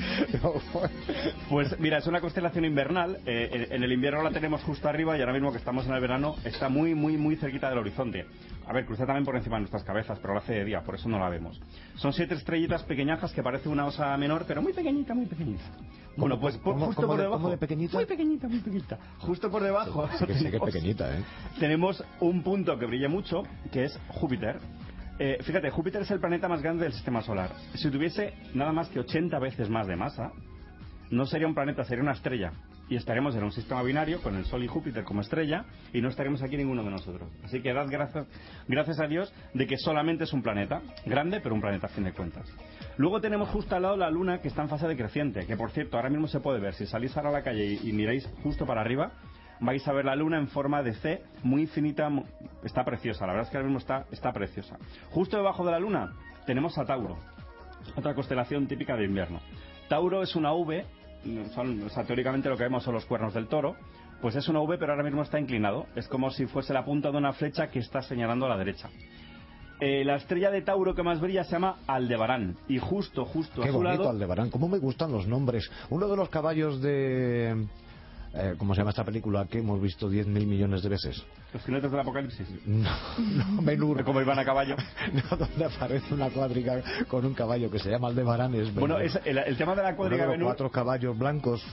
[SPEAKER 10] Pues mira, es una constelación invernal. eh, en- en el invierno la tenemos justo arriba y ahora mismo que estamos en el verano está muy, muy, muy cerquita del horizonte. A ver, cruza también por encima de nuestras cabezas, pero lo hace de día, por eso no la vemos. Son siete estrellitas pequeñajas que parece una osa menor, pero muy pequeñita, muy pequeñita. Bueno, pues por-
[SPEAKER 8] cómo-
[SPEAKER 10] justo
[SPEAKER 8] cómo
[SPEAKER 10] por
[SPEAKER 8] de-
[SPEAKER 10] debajo.
[SPEAKER 8] cómo de pequeñita?
[SPEAKER 10] Muy pequeñita, muy pequeñita. Justo por debajo.
[SPEAKER 8] Que sé que
[SPEAKER 10] tenemos-
[SPEAKER 8] pequeñita, ¿eh?
[SPEAKER 10] tenemos un punto que brilla mucho, que es Júpiter. Eh, fíjate, Júpiter es el planeta más grande del sistema solar. Si tuviese nada más que 80 veces más de masa, no sería un planeta, sería una estrella. Y estaríamos en un sistema binario con el Sol y Júpiter como estrella y no estaríamos aquí ninguno de nosotros. Así que dad gracias, gracias a Dios de que solamente es un planeta. Grande, pero un planeta a fin de cuentas. Luego tenemos justo al lado la Luna que está en fase decreciente, que por cierto ahora mismo se puede ver. Si salís ahora a la calle y, miráis justo para arriba, vais a ver la Luna en forma de C, muy finita, mu- está preciosa. La verdad es que ahora mismo está, está preciosa. Justo debajo de la Luna tenemos a Tauro, otra constelación típica de invierno. Tauro es una V, teóricamente lo que vemos son los cuernos del toro, pues es una V pero ahora mismo está inclinado. Es como si fuese la punta de una flecha que está señalando a la derecha. Eh, la estrella de Tauro que más brilla se llama Aldebarán y justo, justo
[SPEAKER 8] Qué
[SPEAKER 10] a su
[SPEAKER 8] bonito
[SPEAKER 10] lado...
[SPEAKER 8] Aldebarán. ¿Cómo me gustan los nombres? Uno de los caballos de... eh, ¿Cómo se llama esta película que hemos visto 10.000 millones de veces?
[SPEAKER 10] Los jinetes del apocalipsis.
[SPEAKER 8] No, no, Benur.
[SPEAKER 10] Como iban a caballo.
[SPEAKER 8] No, donde aparece una cuadriga con un caballo que se llama Aldebarán. Es
[SPEAKER 10] Bueno, es el, el tema de la cuadriga
[SPEAKER 8] Uno de los
[SPEAKER 10] Benur
[SPEAKER 8] cuatro caballos blancos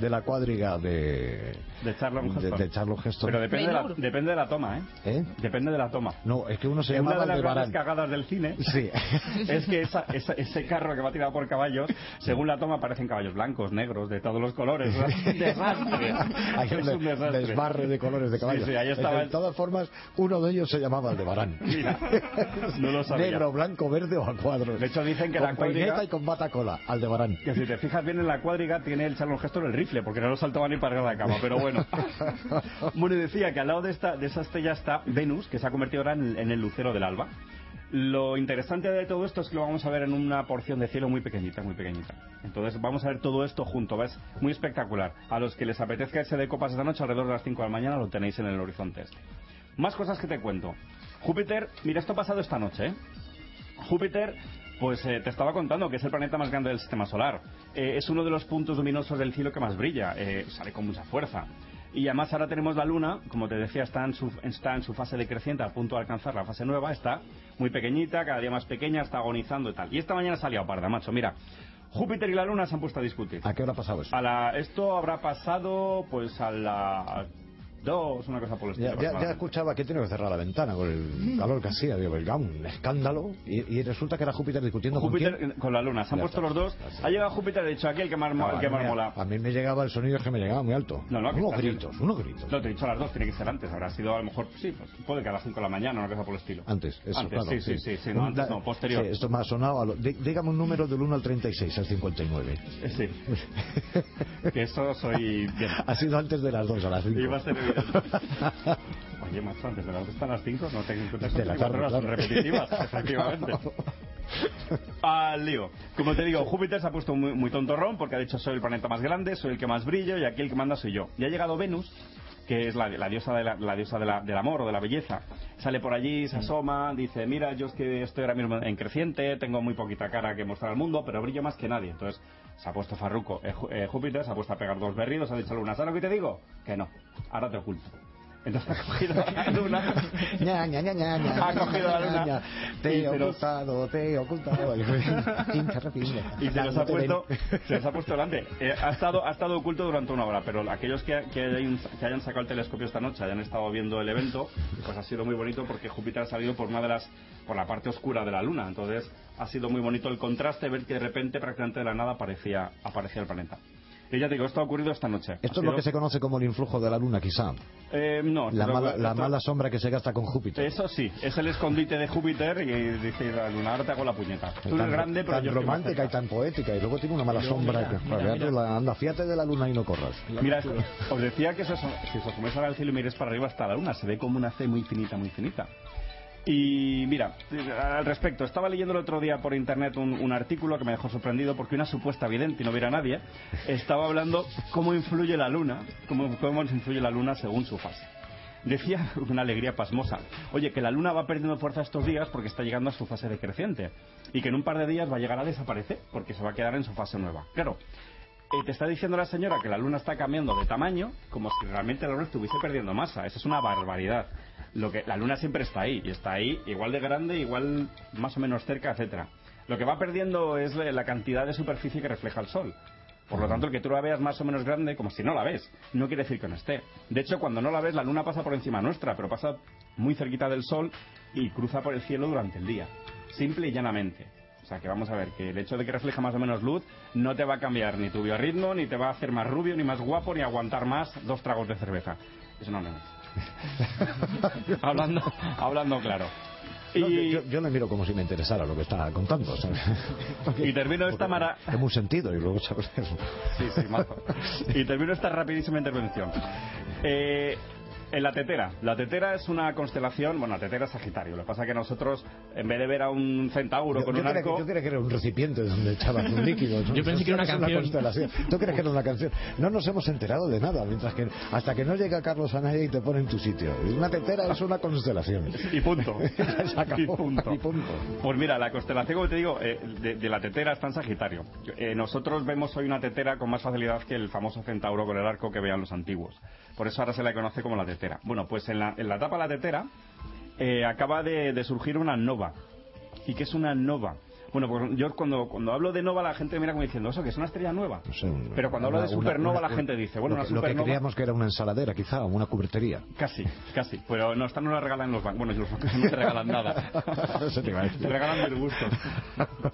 [SPEAKER 8] de la cuadriga de...
[SPEAKER 10] de Charlton
[SPEAKER 8] de,
[SPEAKER 10] Heston.
[SPEAKER 8] de Charlton Heston.
[SPEAKER 10] Pero depende de, la, depende de la toma, ¿eh?
[SPEAKER 8] ¿Eh?
[SPEAKER 10] Depende de la toma.
[SPEAKER 8] No, es que uno se
[SPEAKER 10] En una
[SPEAKER 8] llamaba
[SPEAKER 10] de las
[SPEAKER 8] Aldebarán.
[SPEAKER 10] grandes cagadas del cine
[SPEAKER 8] Sí.
[SPEAKER 10] es que esa- esa- ese carro que va tirado por caballos, según la toma aparecen caballos blancos, negros, de todos los colores.
[SPEAKER 8] Hay un, desbarre de colores de caballos.
[SPEAKER 10] Sí, sí, ahí estaba
[SPEAKER 8] De
[SPEAKER 10] el-
[SPEAKER 8] todas formas, uno de ellos se llamaba Aldebarán.
[SPEAKER 10] Mira, no lo sabía.
[SPEAKER 8] Negro, blanco, verde o a cuadros.
[SPEAKER 10] De hecho, dicen que
[SPEAKER 8] con
[SPEAKER 10] la cuadriga-
[SPEAKER 8] y con bata cola. Aldebarán.
[SPEAKER 10] Que si te fijas bien en la cuadriga tiene el Charlton Heston el rifle, porque no lo saltaba ni para la cama, pero bueno. bueno, decía que al lado de, esta, de esa estrella está Venus, que se ha convertido ahora en, en el lucero del alba. Lo interesante de todo esto es que lo vamos a ver en una porción de cielo muy pequeñita, muy pequeñita. Entonces vamos a ver todo esto junto, ¿ves? Muy espectacular. A los que les apetezca irse de copas esta noche, alrededor de las 5 de la mañana, lo tenéis en el horizonte este. Más cosas que te cuento. Júpiter, mira, esto ha pasado esta noche, ¿eh? Júpiter, pues eh, te estaba contando que es el planeta más grande del sistema solar. Eh, es uno de los puntos luminosos del cielo que más brilla. eh, sale con mucha fuerza. Y además ahora tenemos la Luna, como te decía, está en su, está en su fase decreciente, a punto de alcanzar la fase nueva, está muy pequeñita, cada día más pequeña, está agonizando y tal. Y esta mañana salió parda, macho, mira. Júpiter y la Luna se han puesto a discutir.
[SPEAKER 8] ¿A qué hora ha pasado eso?
[SPEAKER 10] Esto habrá pasado pues a la 2, una cosa por el estilo.
[SPEAKER 8] Ya, ya, ya escuchaba que tenía que cerrar la ventana con el mm. calor que hacía, digo, un escándalo. Y, y, resulta que era Júpiter discutiendo
[SPEAKER 10] Júpiter
[SPEAKER 8] con,
[SPEAKER 10] con la luna. Se han
[SPEAKER 8] ya
[SPEAKER 10] puesto
[SPEAKER 8] está,
[SPEAKER 10] los dos. Ha llegado Júpiter, de hecho, aquí el que más, el que mola.
[SPEAKER 8] A mí me llegaba el sonido que me llegaba muy alto.
[SPEAKER 10] No, no,
[SPEAKER 8] unos gritos, unos gritos.
[SPEAKER 10] No, te he dicho a las 2, tiene que ser antes. Habrá sido a lo mejor, sí, pues, puede que a las 5 de la mañana, una cosa por el estilo.
[SPEAKER 8] Antes, eso,
[SPEAKER 10] antes,
[SPEAKER 8] claro,
[SPEAKER 10] sí, sí, sí, sí, no, antes, no, posterior.
[SPEAKER 8] Sí, esto me ha sonado, a lo, de, digamos un número del 1 al 36, al 59.
[SPEAKER 10] Sí. que eso soy... Bien.
[SPEAKER 8] Ha sido antes de las 2, a las 5.
[SPEAKER 10] Iba a ser Oye, macho, antes de las las 5, no te encuentras
[SPEAKER 8] De la
[SPEAKER 10] con
[SPEAKER 8] tarde,
[SPEAKER 10] horas
[SPEAKER 8] claro.
[SPEAKER 10] repetitivas, efectivamente. Al lío. Como te digo, Júpiter se ha puesto muy, muy tontorrón porque ha dicho soy el planeta más grande, soy el que más brillo y aquí el que manda soy yo. Y ha llegado Venus, que es la, la diosa, de la, la diosa de la- del amor o de la belleza. Sale por allí, se asoma, dice, mira, yo es que estoy ahora mismo en creciente, tengo muy poquita cara que mostrar al mundo, pero brillo más que nadie. Entonces se ha puesto Farruco, eh, eh, Júpiter, se ha puesto a pegar dos berridos, ha dicho a Luna, ¿sabes lo que te digo? Que no, ahora te oculto. Entonces ha cogido la luna.
[SPEAKER 8] ña, ña, ña, ña, ña,
[SPEAKER 10] Ha cogido la luna.
[SPEAKER 8] ña, Te he
[SPEAKER 10] los-
[SPEAKER 8] ocultado, te he ocultado.
[SPEAKER 10] Y se los ha puesto, se los ha puesto delante. Eh, ha, estado, ha estado oculto durante una hora, pero aquellos que, que hayan, que hayan sacado el telescopio esta noche, hayan estado viendo el evento, pues ha sido muy bonito porque Júpiter ha salido por una de las, por la parte oscura de la Luna. Entonces ha sido muy bonito el contraste, ver que de repente prácticamente de la nada aparecía, aparecía el planeta. Y ya te digo, esto ha ocurrido esta noche.
[SPEAKER 8] Esto es lo que se conoce como el influjo de la luna, quizá.
[SPEAKER 10] Eh, no,
[SPEAKER 8] La, mala, la mala sombra que se gasta con Júpiter.
[SPEAKER 10] Eso sí, es el escondite de Júpiter y dice la luna, ahora te hago la puñeta. Tú eres grande, pero
[SPEAKER 8] tan
[SPEAKER 10] yo
[SPEAKER 8] romántica y tan poética y luego tiene una mala sombra
[SPEAKER 10] mira,
[SPEAKER 8] que
[SPEAKER 10] mira,
[SPEAKER 8] Joder,
[SPEAKER 10] mira.
[SPEAKER 8] la- anda fíjate de la luna y no corras
[SPEAKER 10] Mira, esto- os decía que si os, si os ahora al cielo y miréis para arriba hasta la luna, se ve como una C muy finita, muy finita. Y mira, al respecto, estaba leyendo el otro día por internet un, artículo que me dejó sorprendido porque una supuesta vidente, y no viera nadie, estaba hablando cómo influye la luna, cómo, cómo influye la luna según su fase. Decía una alegría pasmosa, oye, que la luna va perdiendo fuerza estos días porque está llegando a su fase decreciente y que en un par de días va a llegar a desaparecer porque se va a quedar en su fase nueva. Claro, eh, te está diciendo la señora que la luna está cambiando de tamaño como si realmente la luna estuviese perdiendo masa. Eso es una barbaridad. Lo que, la luna siempre está ahí, y está ahí igual de grande, igual más o menos cerca, etcétera. Lo que va perdiendo es la cantidad de superficie que refleja el sol. Por lo tanto, el que tú la veas más o menos grande, como si no la ves, no quiere decir que no esté. De hecho, cuando no la ves, la luna pasa por encima nuestra, pero pasa muy cerquita del sol y cruza por el cielo durante el día. Simple y llanamente. O sea que vamos a ver que el hecho de que refleja más o menos luz no te va a cambiar ni tu biorritmo, ni te va a hacer más rubio, ni más guapo, ni aguantar más dos tragos de cerveza. Eso no, no. hablando, hablando claro.
[SPEAKER 8] No,
[SPEAKER 10] Y-
[SPEAKER 8] yo, yo- le miro como si me interesara lo que está contando ¿sabes?
[SPEAKER 10] Y termino esta mara...
[SPEAKER 8] es muy sentido y luego sabes
[SPEAKER 10] Sí, sí, mazo. Y termino esta rapidísima intervención. Eh, en la tetera. La tetera es una constelación, bueno, la tetera es Sagitario. Lo que pasa es que nosotros, en vez de ver a un centauro
[SPEAKER 8] yo,
[SPEAKER 10] con
[SPEAKER 8] yo
[SPEAKER 10] un arco...
[SPEAKER 8] que, yo creía que era un recipiente donde echabas un líquido.
[SPEAKER 14] Yo pensé que era una canción.
[SPEAKER 8] constelación. ¿Tú crees que era una canción? No nos hemos enterado de nada, mientras que hasta que no llega Carlos Anaya y te pone en tu sitio. Una tetera es una constelación.
[SPEAKER 10] Y punto.
[SPEAKER 8] Se acabó.
[SPEAKER 10] Y punto.
[SPEAKER 8] Y punto.
[SPEAKER 10] Pues mira, la constelación, como te digo, eh, de, de la tetera está en Sagitario. Eh, nosotros vemos hoy una tetera con más facilidad que el famoso centauro con el arco que veían los antiguos. Por eso ahora se la conoce como la tetera. Bueno, pues en la, en la etapa la tetera eh, acaba de, de surgir una nova. ¿Y qué es una nova? Bueno, pues yo cuando, cuando hablo de nova la gente me mira como diciendo, ¿eso que es una estrella nueva? Pero cuando hablo de
[SPEAKER 8] Una-
[SPEAKER 10] supernova
[SPEAKER 8] una-
[SPEAKER 10] la gente dice, bueno,
[SPEAKER 8] lo
[SPEAKER 10] una
[SPEAKER 8] que, lo que
[SPEAKER 10] supernova...
[SPEAKER 8] creíamos que era una ensaladera, quizá, o una cubertería.
[SPEAKER 10] Casi, casi. Pero no, esta no la regalan los bancos. Bueno, los bancos no te regalan nada.
[SPEAKER 8] Te
[SPEAKER 10] regalan del gusto.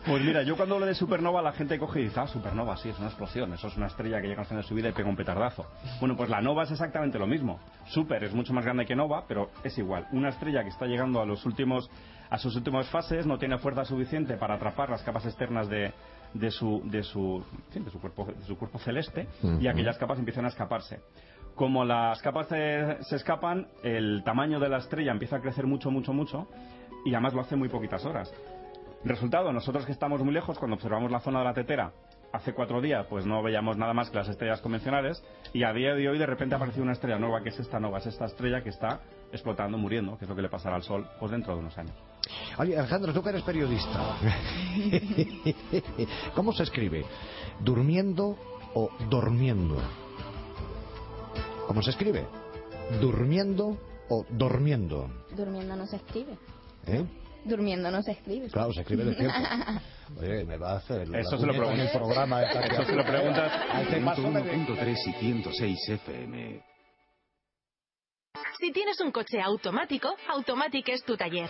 [SPEAKER 10] Pues mira, yo cuando hablo de supernova la gente coge y dice, ah, supernova, sí, es una explosión. Eso es una estrella que llega al final de su vida y pega un petardazo. Bueno, pues la nova es exactamente lo mismo. Super es mucho más grande que nova, pero es igual. Una estrella que está llegando a los últimos a sus últimas fases no tiene fuerza suficiente para atrapar las capas externas de, de su de su, de su cuerpo de su cuerpo celeste y aquellas capas empiezan a escaparse. Como las capas se, se escapan, el tamaño de la estrella empieza a crecer mucho, mucho, mucho y además lo hace muy poquitas horas. Resultado, nosotros que estamos muy lejos, cuando observamos la zona de la tetera, hace cuatro días, pues no veíamos nada más que las estrellas convencionales, y a día de hoy de repente ha aparecido una estrella nueva, que es esta nova, es esta estrella que está explotando, muriendo, que es lo que le pasará al Sol, pues dentro de unos años.
[SPEAKER 8] Oye, Alejandro, tú que eres periodista. ¿Cómo se escribe? ¿Durmiendo o dormiendo? ¿Cómo se escribe? ¿Durmiendo o durmiendo?
[SPEAKER 11] Durmiendo no se escribe.
[SPEAKER 8] ¿Eh?
[SPEAKER 11] Durmiendo no se escribe.
[SPEAKER 8] Claro, se escribe de tiempo. Oye, me va a hacer la
[SPEAKER 10] Eso se lo
[SPEAKER 8] en el
[SPEAKER 10] preguntas.
[SPEAKER 8] programa.
[SPEAKER 10] Eso se lo preguntas.
[SPEAKER 8] Al que paso me-
[SPEAKER 7] 101.3 y 106 FM.
[SPEAKER 18] Si tienes un coche automático, Automatic es tu taller.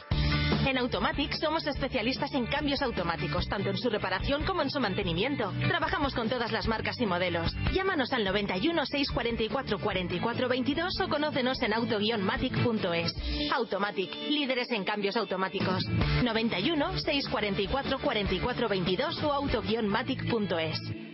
[SPEAKER 18] En Automatic somos especialistas en cambios automáticos, tanto en su reparación como en su mantenimiento. Trabajamos con todas las marcas y modelos. Llámanos al 91 644 44 22 o conócenos en auto-matic.es. Automatic, líderes en cambios automáticos. 91 644 44 22 o auto-matic.es.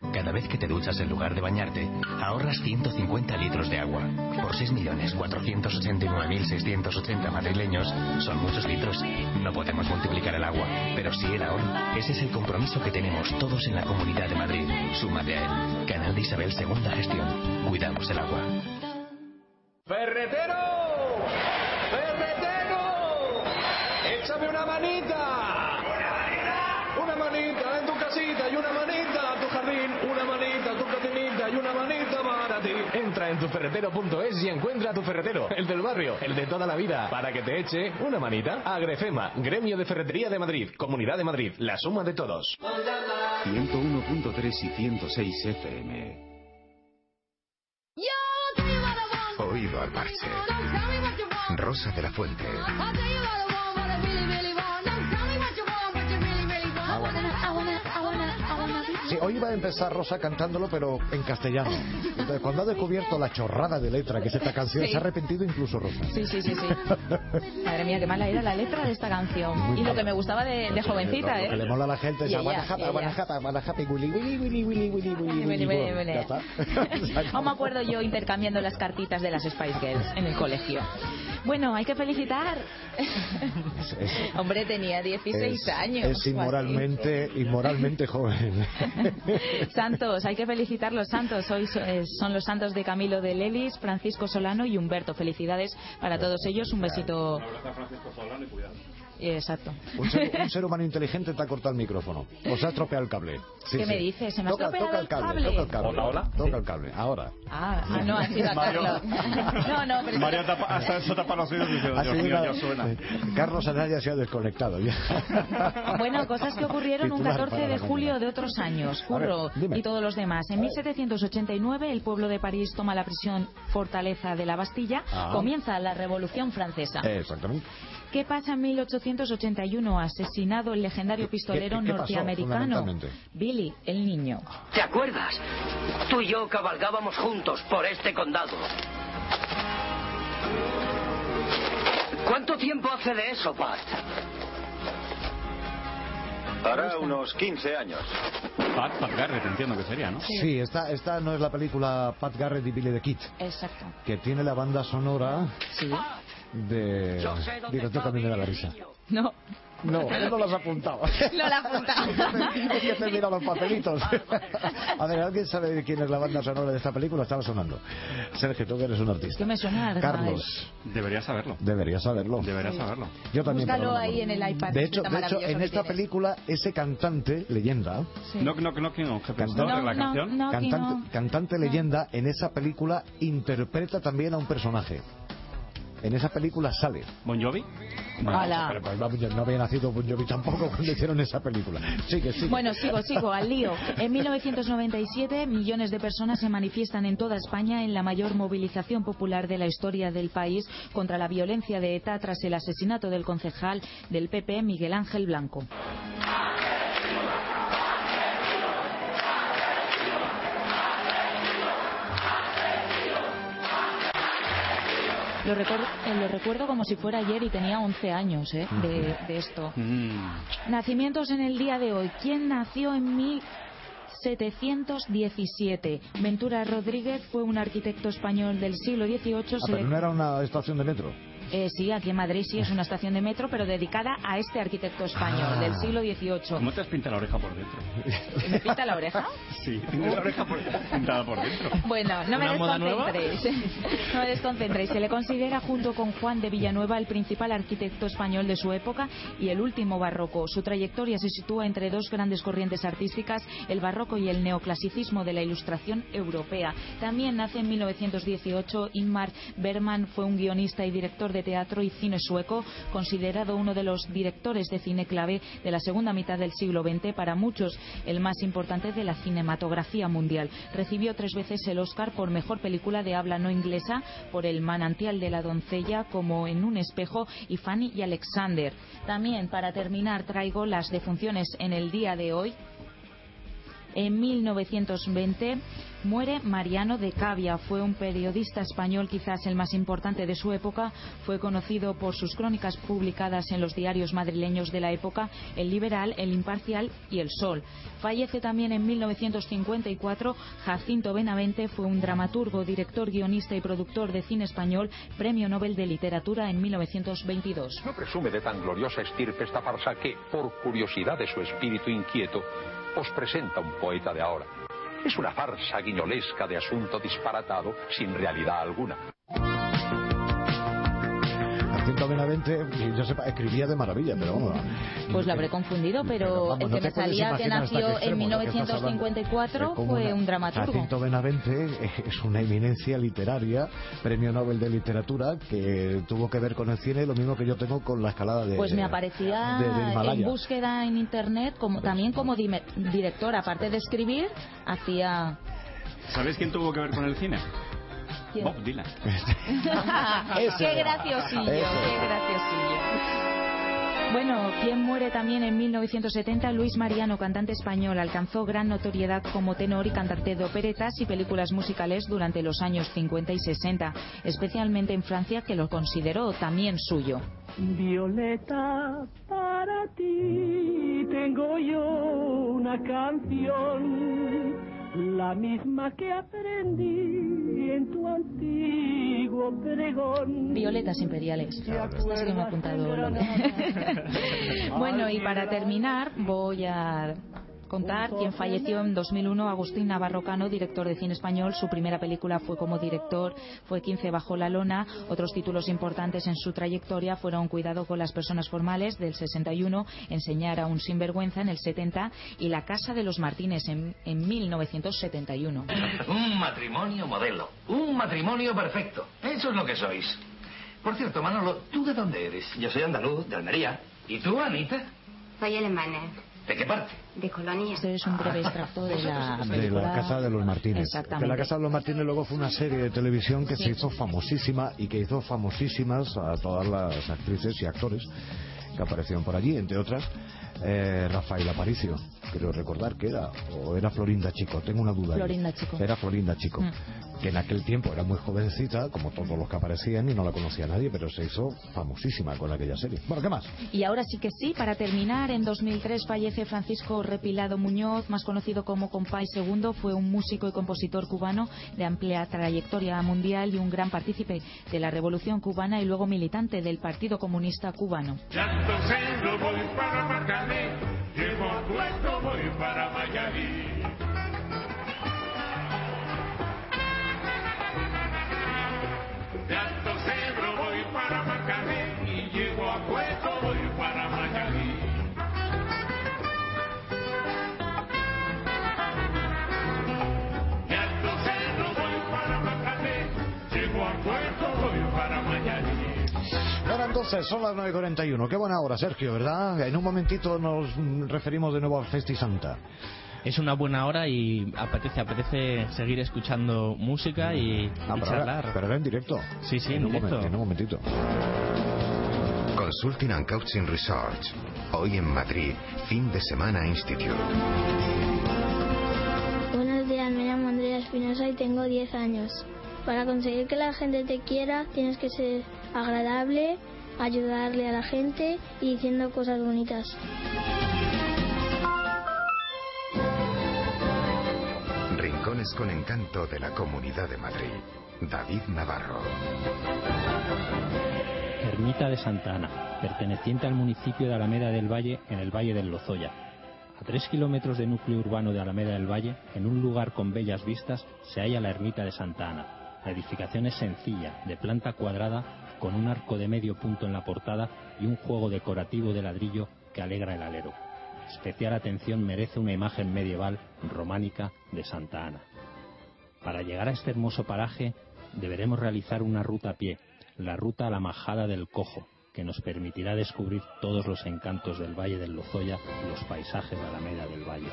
[SPEAKER 19] Cada vez que te duchas en lugar de bañarte, ahorras 150 litros de agua. Por 6.489.680 madrileños son muchos litros. No podemos multiplicar el agua, pero sí el ahorro. Ese es el compromiso que tenemos todos en la Comunidad de Madrid. Súmate a él. Canal de Isabel Segunda Gestión. Cuidamos el agua.
[SPEAKER 20] ¡Ferretero! ¡Ferretero! ¡Échame una manita! ¡Una manita en casita una manita a tu jardín!
[SPEAKER 21] Entra en tuferretero.es y encuentra a tu ferretero, el del barrio, el de toda la vida, para que te eche una manita. Agrefema, Gremio de Ferretería de Madrid, Comunidad de Madrid, la suma de todos.
[SPEAKER 22] 101.3 y 106 FM.
[SPEAKER 7] Oído al parche. Rosa de la Fuente.
[SPEAKER 8] Sí, hoy iba a empezar Rosa cantándolo, pero en castellano. Entonces, cuando ha descubierto la chorrada de letra que es esta canción,
[SPEAKER 9] sí.
[SPEAKER 8] se ha arrepentido incluso Rosa.
[SPEAKER 9] Sí, sí, sí. sí. Madre mía, qué mala era la letra de esta canción. Muy y mala. lo que me gustaba de, de jovencita, ¿eh?
[SPEAKER 8] Lo que le mola a la gente,
[SPEAKER 9] ya,
[SPEAKER 8] Guanajapa, Guanajapa, Guanajapa, Willy, Willy, Willy, Willy, Willy, Willy,
[SPEAKER 9] Willy. Aún me acuerdo yo intercambiando las cartitas de las Spice Girls en el colegio. Bueno, hay que felicitar. Hombre, tenía 16
[SPEAKER 8] Es-
[SPEAKER 9] años.
[SPEAKER 8] Es inmoralmente, inmoralmente joven.
[SPEAKER 9] Santos, hay que felicitar los santos. Hoy eh, son los santos de Camilo de Lelis, Francisco Solano y Humberto. Felicidades para todos ellos. Un besito. Exacto.
[SPEAKER 8] Un ser, un ser humano inteligente te ha cortado el micrófono. O se ha estropeado el cable. Sí,
[SPEAKER 9] ¿Qué
[SPEAKER 8] sí.
[SPEAKER 9] me dices? Se me ha
[SPEAKER 8] toca,
[SPEAKER 9] estropeado
[SPEAKER 8] toca
[SPEAKER 9] el
[SPEAKER 8] cable,
[SPEAKER 9] cable.
[SPEAKER 8] Toca el cable.
[SPEAKER 10] Hola, hola.
[SPEAKER 8] Toca el cable. Ahora.
[SPEAKER 9] Ah, ah, no, ha sido a
[SPEAKER 10] Mario.
[SPEAKER 9] No, no, pero...
[SPEAKER 10] Mario tapa, hasta eso tapa los oídos diciendo,
[SPEAKER 8] Ha
[SPEAKER 10] Dios mío, ya suena.
[SPEAKER 8] eh, Carlos Anaya se ha desconectado. ya.
[SPEAKER 9] Bueno, cosas que ocurrieron un
[SPEAKER 8] Titular
[SPEAKER 9] 14
[SPEAKER 8] para
[SPEAKER 9] de julio de otros años. Curro
[SPEAKER 8] ver,
[SPEAKER 9] y todos los demás. En 1789 el pueblo de París toma la prisión fortaleza de la Bastilla.
[SPEAKER 8] Ah.
[SPEAKER 9] Comienza la Revolución Francesa.
[SPEAKER 8] Eh, Exactamente.
[SPEAKER 9] ¿Qué pasa en 1881? Asesinado el legendario pistolero
[SPEAKER 8] qué pasó,
[SPEAKER 9] norteamericano? Billy, el niño.
[SPEAKER 23] ¿Te acuerdas? Tú y yo cabalgábamos juntos por este condado. ¿Cuánto tiempo hace de eso, Pat?
[SPEAKER 24] Hará unos 15 años.
[SPEAKER 10] Pat, Pat Garrett, entiendo que sería, ¿no?
[SPEAKER 8] Sí, esta, esta no es la película Pat Garrett y Billy the Kid,
[SPEAKER 9] Exacto.
[SPEAKER 8] que tiene la banda sonora
[SPEAKER 9] Sí.
[SPEAKER 8] De... También me da la risa.
[SPEAKER 9] No.
[SPEAKER 8] No, él no lo has apuntado.
[SPEAKER 9] No la apunta.
[SPEAKER 8] Tienes que te mira los papelitos. A ver, ¿alguien sabe de quién es la banda sonora de esta película? Estaba sonando. Sergio, tú que eres un artista.
[SPEAKER 9] ¿Qué me suena?
[SPEAKER 8] Carlos.
[SPEAKER 10] Deberías saberlo.
[SPEAKER 8] Deberías saberlo.
[SPEAKER 10] Deberías saberlo.
[SPEAKER 8] Yo también.
[SPEAKER 9] Búscalo
[SPEAKER 8] no
[SPEAKER 9] ahí en el iPad.
[SPEAKER 8] De hecho, de hecho en esta película, ese cantante, leyenda,
[SPEAKER 10] knock, knocking on Heaven's
[SPEAKER 8] Cantante-
[SPEAKER 10] la
[SPEAKER 9] No,
[SPEAKER 10] canción.
[SPEAKER 9] no, no.
[SPEAKER 8] cantante leyenda, en esa película interpreta también a un personaje. En esa película sale.
[SPEAKER 10] Bon Jovi.
[SPEAKER 8] Pero, no había nacido Bon Jovi tampoco cuando hicieron esa película. Sigue, sigue.
[SPEAKER 9] Bueno, sigo, sigo, al lío. En 1997, millones de personas se manifiestan en toda España en la mayor movilización popular de la historia del país contra la violencia de ETA tras el asesinato del concejal del PP, Miguel Ángel Blanco. Lo, recor- eh, lo recuerdo como si fuera ayer y tenía 11 años ¿eh? de, de esto.
[SPEAKER 10] Mm.
[SPEAKER 9] Nacimientos en el día de hoy. ¿Quién nació en 1717? Ventura Rodríguez fue un arquitecto español del siglo XVIII.
[SPEAKER 8] Ah,
[SPEAKER 9] se le-
[SPEAKER 8] pero no era una estación de metro.
[SPEAKER 9] Eh, sí, aquí en Madrid sí es una estación de metro, pero dedicada a este arquitecto español
[SPEAKER 8] Ah.
[SPEAKER 9] del siglo XVIII.
[SPEAKER 10] ¿Cómo te has pintado la oreja por dentro?
[SPEAKER 9] ¿Me pinta la oreja?
[SPEAKER 10] Sí, tienes la oreja por- pintada por dentro.
[SPEAKER 9] Bueno, no me desconcentréis. No me desconcentréis. Se le considera junto con Juan de Villanueva el principal arquitecto español de su época y el último barroco. Su trayectoria se sitúa entre dos grandes corrientes artísticas, el barroco y el neoclasicismo de la ilustración europea. También nace en 1918 Ingmar Bergman, fue un guionista y director de teatro y cine sueco, considerado uno de los directores de cine clave de la segunda mitad del siglo XX, para muchos el más importante de la cinematografía mundial. Recibió tres veces el Oscar por mejor película de habla no inglesa por El manantial de la doncella, como En un espejo y Fanny y Alexander. También, para terminar, traigo las defunciones en el día de hoy. En 1920 muere Mariano de Cavia. Fue un periodista español, quizás el más importante de su época. Fue conocido por sus crónicas publicadas en los diarios madrileños de la época, El Liberal, El Imparcial y El Sol. Fallece también en 1954 Jacinto Benavente. Fue un dramaturgo, director, guionista y productor de cine español, Premio Nobel de Literatura en 1922.
[SPEAKER 25] No presume de tan gloriosa estirpe esta farsa que, por curiosidad de su espíritu inquieto, os presenta un poeta de ahora. Es una farsa guiñolesca de asunto disparatado sin realidad alguna.
[SPEAKER 8] Jacinto Benavente, y yo sepa, escribía de maravilla, pero bueno.
[SPEAKER 9] Pues lo habré confundido, pero
[SPEAKER 8] vamos,
[SPEAKER 9] el
[SPEAKER 8] no
[SPEAKER 9] que me salía que nació en
[SPEAKER 8] extremo lo que estás hablando.
[SPEAKER 9] 1954
[SPEAKER 8] Es como
[SPEAKER 9] fue
[SPEAKER 8] una-
[SPEAKER 9] un dramaturgo.
[SPEAKER 8] Jacinto Benavente es una eminencia literaria, premio Nobel de Literatura, que tuvo que ver con el cine, lo mismo que yo tengo con la escalada de.
[SPEAKER 9] Pues me
[SPEAKER 8] de-
[SPEAKER 9] aparecía
[SPEAKER 8] Himalaya.
[SPEAKER 9] en búsqueda en internet como también como dime- director, aparte de escribir, hacía
[SPEAKER 10] ¿Sabes quién tuvo que ver con el cine?
[SPEAKER 9] ¿Quién?
[SPEAKER 10] Bob Dylan.
[SPEAKER 9] qué graciosillo, qué graciosillo. Bueno, quien muere también en 1970, Luis Mariano, cantante español, alcanzó gran notoriedad como tenor y cantante de operetas y películas musicales durante los años 50 y 60, especialmente en Francia, que lo consideró también suyo.
[SPEAKER 26] Violeta, para ti tengo yo una canción, la misma que aprendí en tu antiguo pregón.
[SPEAKER 9] Violetas imperiales. Esto sí que me ha apuntado. Bueno, y para terminar, voy a contar quién falleció en 2001, Agustín Navarro Cano, director de cine español. Su primera película fue como director, fue 15 bajo la lona. Otros títulos importantes en su trayectoria fueron Cuidado con las personas formales del 61, Enseñar a un sinvergüenza en el 70 y La casa de los Martínez en, en 1971.
[SPEAKER 27] Un matrimonio modelo. Un matrimonio perfecto. Eso es lo que sois. Por cierto, Manolo, ¿tú de dónde eres? Yo soy andaluz, de Almería. ¿Y tú, Anita?
[SPEAKER 28] Soy alemana,
[SPEAKER 27] ¿De qué parte?
[SPEAKER 28] de Colonia.
[SPEAKER 9] Este es un breve extracto de la
[SPEAKER 8] de la Casa de los Martínez.
[SPEAKER 9] Exactamente.
[SPEAKER 8] Que la Casa de los Martínez luego fue una serie de televisión que se hizo famosísima y que hizo famosísimas a todas las actrices y actores que aparecieron por allí, entre otras eh, Rafael Aparicio, creo recordar que era, o era Florinda Chico, tengo una duda. ahí.
[SPEAKER 9] Florinda Chico.
[SPEAKER 8] Era Florinda Chico,
[SPEAKER 9] Mm.
[SPEAKER 8] que en aquel tiempo era muy jovencita, como todos los que aparecían, y no la conocía nadie, pero se hizo famosísima con aquella serie. Bueno, ¿qué más?
[SPEAKER 9] Y ahora sí que sí, para terminar, en 2003 fallece Francisco Repilado Muñoz, más conocido como Compay II, fue un músico y compositor cubano de amplia trayectoria mundial y un gran partícipe de la Revolución cubana y luego militante del Partido Comunista Cubano.
[SPEAKER 20] No voy para Marcané, a Puerto, voy para Mayarí. De
[SPEAKER 8] entonces, son las 9.41. Qué buena hora, Sergio, ¿verdad? En un momentito nos referimos de nuevo al Festi Santa.
[SPEAKER 14] Es una buena hora y apetece, apetece seguir escuchando música y, y
[SPEAKER 8] Ah, pero,
[SPEAKER 14] charlar.
[SPEAKER 8] ahora, pero ahora en directo.
[SPEAKER 14] Sí, sí, en,
[SPEAKER 8] en, un
[SPEAKER 14] directo.
[SPEAKER 8] momen- en un momentito.
[SPEAKER 7] Consulting and Coaching Research. Hoy en Madrid, fin de semana Institute.
[SPEAKER 16] Buenos días, me llamo Andrea Espinosa y tengo 10 años. Para conseguir que la gente te quiera, tienes que ser agradable, ayudarle a la gente y diciendo cosas bonitas.
[SPEAKER 7] Rincones con encanto de la Comunidad de Madrid. David Navarro.
[SPEAKER 29] Ermita de Santa Ana, perteneciente al municipio de Alameda del Valle, en el Valle del Lozoya. A tres kilómetros del núcleo urbano de Alameda del Valle, en un lugar con bellas vistas, se halla la Ermita de Santa Ana. La edificación es sencilla, de planta cuadrada, con un arco de medio punto en la portada y un juego decorativo de ladrillo que alegra el alero. Especial atención merece una imagen medieval románica de Santa Ana. Para llegar a este hermoso paraje deberemos realizar una ruta a pie, la ruta a la Majada del Cojo, que nos permitirá descubrir todos los encantos del Valle del Lozoya y los paisajes de Alameda del Valle.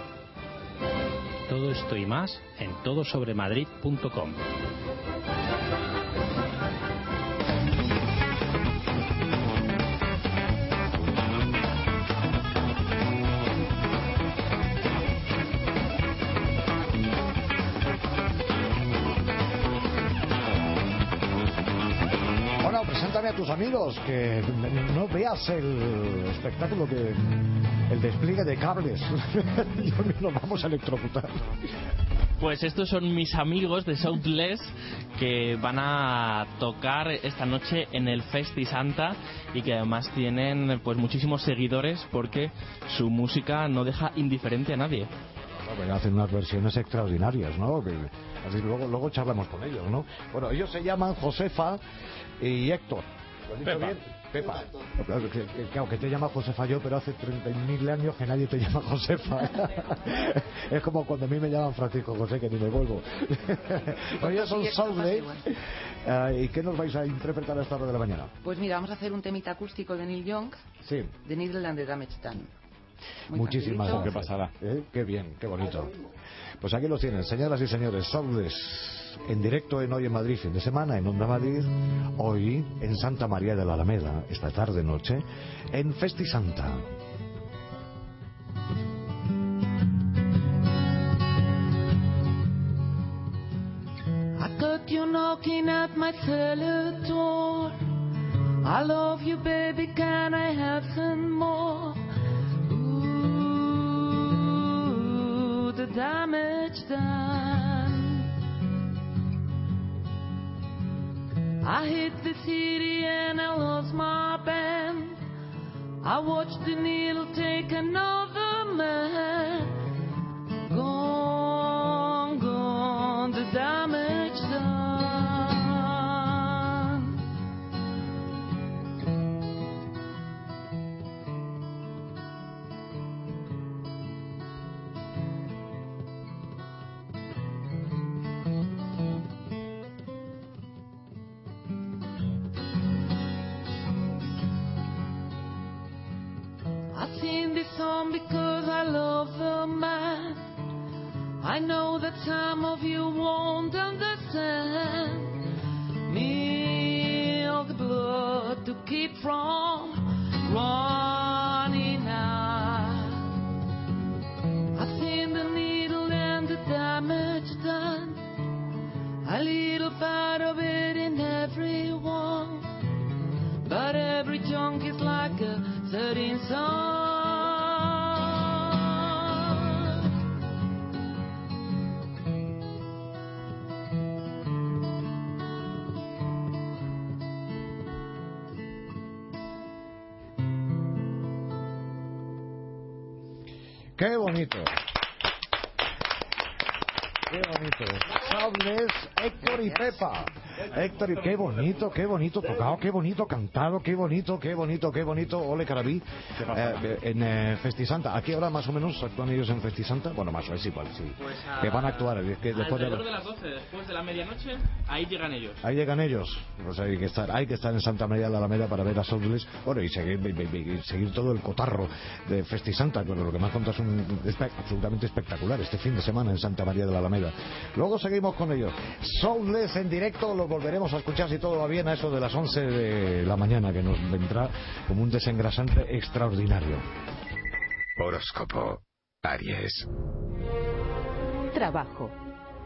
[SPEAKER 29] Todo esto y más en todosobremadrid.com.
[SPEAKER 8] Preséntame a tus amigos, que no veas el espectáculo que... el despliegue de cables. Nos vamos a electrocutar.
[SPEAKER 14] Pues estos son mis amigos de Soundless que van a tocar esta noche en el Festi Santa y que además tienen pues muchísimos seguidores porque su música no deja indiferente a nadie.
[SPEAKER 8] Bueno, hacen unas versiones extraordinarias, ¿no? Que- así luego, luego charlamos con ellos, ¿no? Bueno, ellos se llaman Josefa y Héctor. ¿Lo dicho
[SPEAKER 14] Pepa.
[SPEAKER 8] bien? Pepa. Claro que, que- claro, que te llama Josefa yo, pero hace 30.000 años que nadie te llama Josefa. es como cuando a mí me llaman Francisco José, que ni me vuelvo. Bueno, ya son
[SPEAKER 28] igual.
[SPEAKER 8] Eh, ¿Y qué nos vais a interpretar a esta hora de la mañana?
[SPEAKER 28] Pues mira, vamos a hacer un temita acústico de Neil Young,
[SPEAKER 8] Sí.
[SPEAKER 28] de Needle and the Damage Done. Muy
[SPEAKER 8] Muchísimas
[SPEAKER 28] facilito.
[SPEAKER 8] gracias. ¿Eh? Qué bien, qué bonito. Pues aquí los tienen, señoras y señores, Soundless, en directo en Hoy en Madrid, fin de semana, en Onda Madrid, hoy en Santa María de la Alameda, esta tarde noche, en Festi Santa.
[SPEAKER 30] I got you knocking at my cellar door. I love you, baby. Can I have some more? Damage done. I hit the city and I lost my band. I watched the needle take another man. Gone, this song because I love the man. I know that some of you won't understand. Me of the blood to keep from running out. I've seen the needle and the damage done. A little part of it in everyone. But every chunk is like a certain song.
[SPEAKER 8] ¡Qué bonito! ¡Qué bonito! Soundless, Héctor y Pepa. Héctor, y qué bonito, qué bonito tocado, qué bonito cantado, qué bonito, qué bonito, qué bonito. Ole Carabí, eh, en eh, Festisanta. ¿A qué hora más o menos actúan ellos en Festisanta? Bueno, más o menos igual, sí.
[SPEAKER 14] Pues a-
[SPEAKER 8] Que van a actuar. es que después de-
[SPEAKER 14] Alrededor de las 12, después de la medianoche, ahí llegan ellos.
[SPEAKER 8] Ahí llegan ellos. Pues hay que estar, hay que estar en Santa María de la Alameda para ver a Soundless. Bueno, y seguir, y- y- y seguir todo el cotarro de Festisanta. Bueno, lo que más contas es un, espe- absolutamente espectacular este fin de semana en Santa María de la Alameda. Luego seguimos con ellos. Soundless en directo, lo volveremos a escuchar si todo va bien a eso de las 11 de la mañana, que nos vendrá como un desengrasante extraordinario.
[SPEAKER 7] Horóscopo. Aries.
[SPEAKER 31] Trabajo.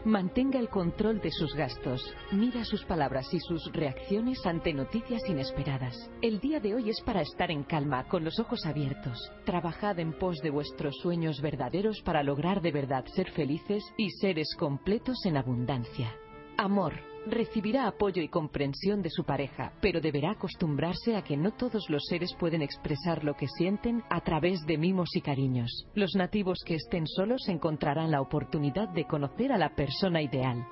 [SPEAKER 31] Mantenga el control de sus gastos. Mida sus palabras y sus reacciones ante noticias inesperadas. El día de hoy es para estar en calma, con los ojos abiertos. Trabajad en pos de vuestros sueños verdaderos para lograr de verdad ser felices y seres completos en abundancia. Amor. Recibirá apoyo y comprensión de su pareja, pero deberá acostumbrarse a que no todos los seres pueden expresar lo que sienten a través de mimos y cariños. Los nativos que estén solos encontrarán la oportunidad de conocer a la persona ideal.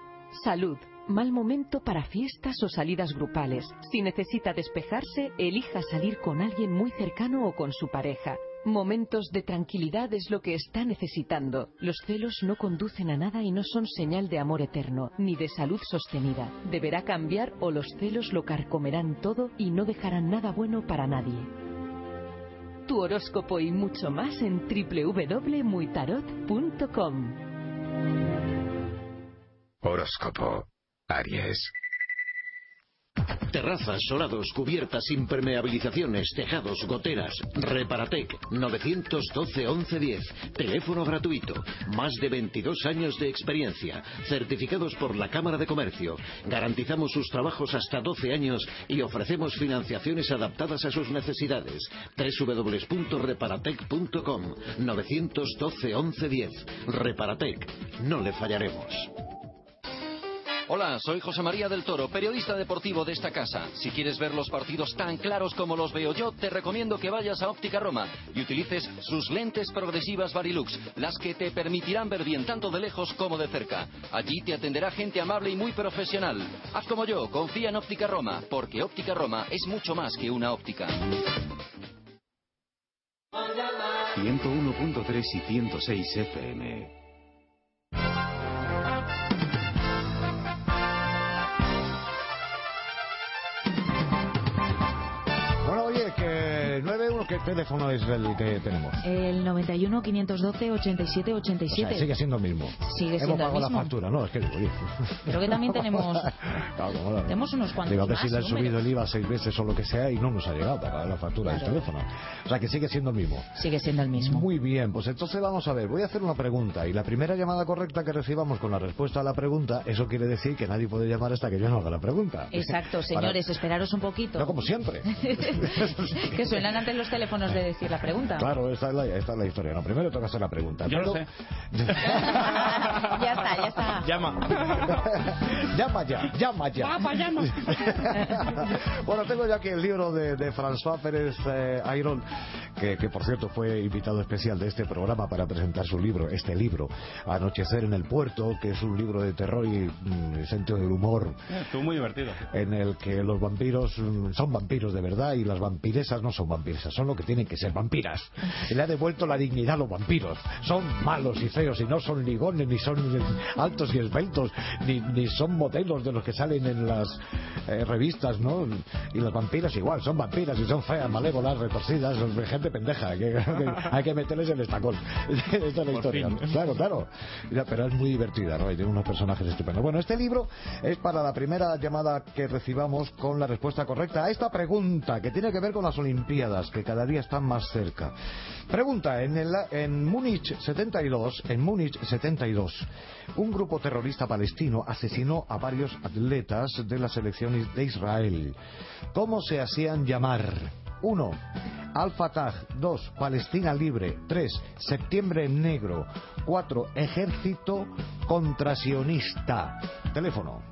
[SPEAKER 31] Salud. Mal momento para fiestas o salidas grupales. Si necesita despejarse, elija salir con alguien muy cercano o con su pareja. Momentos de tranquilidad es lo que está necesitando. Los celos no conducen a nada y no son señal de amor eterno, ni de salud sostenida. Deberá cambiar o los celos lo carcomerán todo y no dejarán nada bueno para nadie. Tu horóscopo y mucho más en www.muitarot.com.
[SPEAKER 7] Horóscopo. Aries.
[SPEAKER 17] Terrazas, solados, cubiertas, impermeabilizaciones, tejados, goteras. Reparatec 912 1110. Teléfono gratuito. Más de 22 años de experiencia. Certificados por la Cámara de Comercio. Garantizamos sus trabajos hasta 12 años y ofrecemos financiaciones adaptadas a sus necesidades. www.reparatec.com 912 1110. Reparatec. No le fallaremos.
[SPEAKER 32] Hola, soy José María del Toro, periodista deportivo de esta casa. Si quieres ver los partidos tan claros como los veo yo, te recomiendo que vayas a Óptica Roma y utilices sus lentes progresivas Varilux, las que te permitirán ver bien tanto de lejos como de cerca. Allí te atenderá gente amable y muy profesional. Haz como yo, confía en Óptica Roma, porque Óptica Roma es mucho más que una óptica.
[SPEAKER 22] 101.3 y 106 FM.
[SPEAKER 8] ¿Qué teléfono es el que tenemos?
[SPEAKER 9] El 91 512 87
[SPEAKER 8] O
[SPEAKER 9] 87.
[SPEAKER 8] sea, sigue siendo el mismo.
[SPEAKER 9] Sigue
[SPEAKER 8] Hemos
[SPEAKER 9] siendo el
[SPEAKER 8] pagado la
[SPEAKER 9] mismo.
[SPEAKER 8] factura, ¿no? Es que digo.
[SPEAKER 9] Creo que también tenemos
[SPEAKER 8] Claro,
[SPEAKER 9] tenemos unos cuantos
[SPEAKER 8] Digo, a ver si le han
[SPEAKER 9] números.
[SPEAKER 8] subido el IVA seis veces o lo que sea y no nos ha llegado para pagar la factura del
[SPEAKER 9] Claro.
[SPEAKER 8] teléfono. O sea, que sigue siendo el mismo.
[SPEAKER 9] Sigue siendo el mismo.
[SPEAKER 8] Muy bien, pues entonces vamos a ver, voy a hacer una pregunta y la primera llamada correcta que recibamos con la respuesta a la pregunta, eso quiere decir que nadie puede llamar hasta que yo no haga la pregunta.
[SPEAKER 9] Exacto,
[SPEAKER 8] Para-
[SPEAKER 9] señores, esperaros un poquito.
[SPEAKER 8] No como siempre.
[SPEAKER 9] que suenan antes los teléfonos de decir la pregunta.
[SPEAKER 8] Claro, esta es la, esta es la historia. No, primero tengo que hacer la pregunta.
[SPEAKER 14] Yo lo
[SPEAKER 8] Pero-
[SPEAKER 14] sé.
[SPEAKER 9] ya está, ya está.
[SPEAKER 14] Llama.
[SPEAKER 8] llama ya, llama ya.
[SPEAKER 9] Papá, llama.
[SPEAKER 8] bueno, tengo ya aquí el libro de, de François Pérez eh, Ayron, que, que por cierto fue invitado especial de este programa para presentar su libro, este libro, Anochecer en el Puerto, que es un libro de terror y mm, sentido del humor,
[SPEAKER 10] Estuvo muy divertido.
[SPEAKER 8] en el que los vampiros mm, son vampiros de verdad y las vampiresas no son vampiresas, son lo que tienen que ser vampiras. Le ha devuelto la dignidad a los vampiros. Son malos y feos y no son ligones, ni son altos y esbeltos, ni, ni son modelos de los que salen en las eh, revistas, ¿no? Y las vampiras igual, son vampiras y son feas, malévolas, retorcidas, son gente pendeja, hay que, hay que meterles el estacón. Esta es la
[SPEAKER 14] Por
[SPEAKER 8] historia.
[SPEAKER 14] fin.
[SPEAKER 8] Claro, claro. Pero es muy divertida, ¿no? Y tiene unos personajes estupendos. Bueno, este libro es para la primera llamada que recibamos con la respuesta correcta a esta pregunta que tiene que ver con las Olimpiadas, que cada día están más cerca. Pregunta, en, el, en Múnich 72, en Múnich 72, un grupo terrorista palestino asesinó a varios atletas de las selecciones de Israel. ¿Cómo se hacían llamar? 1. Al-Fatah 2. Palestina Libre 3. Septiembre Negro 4. Ejército Contrasionista Teléfono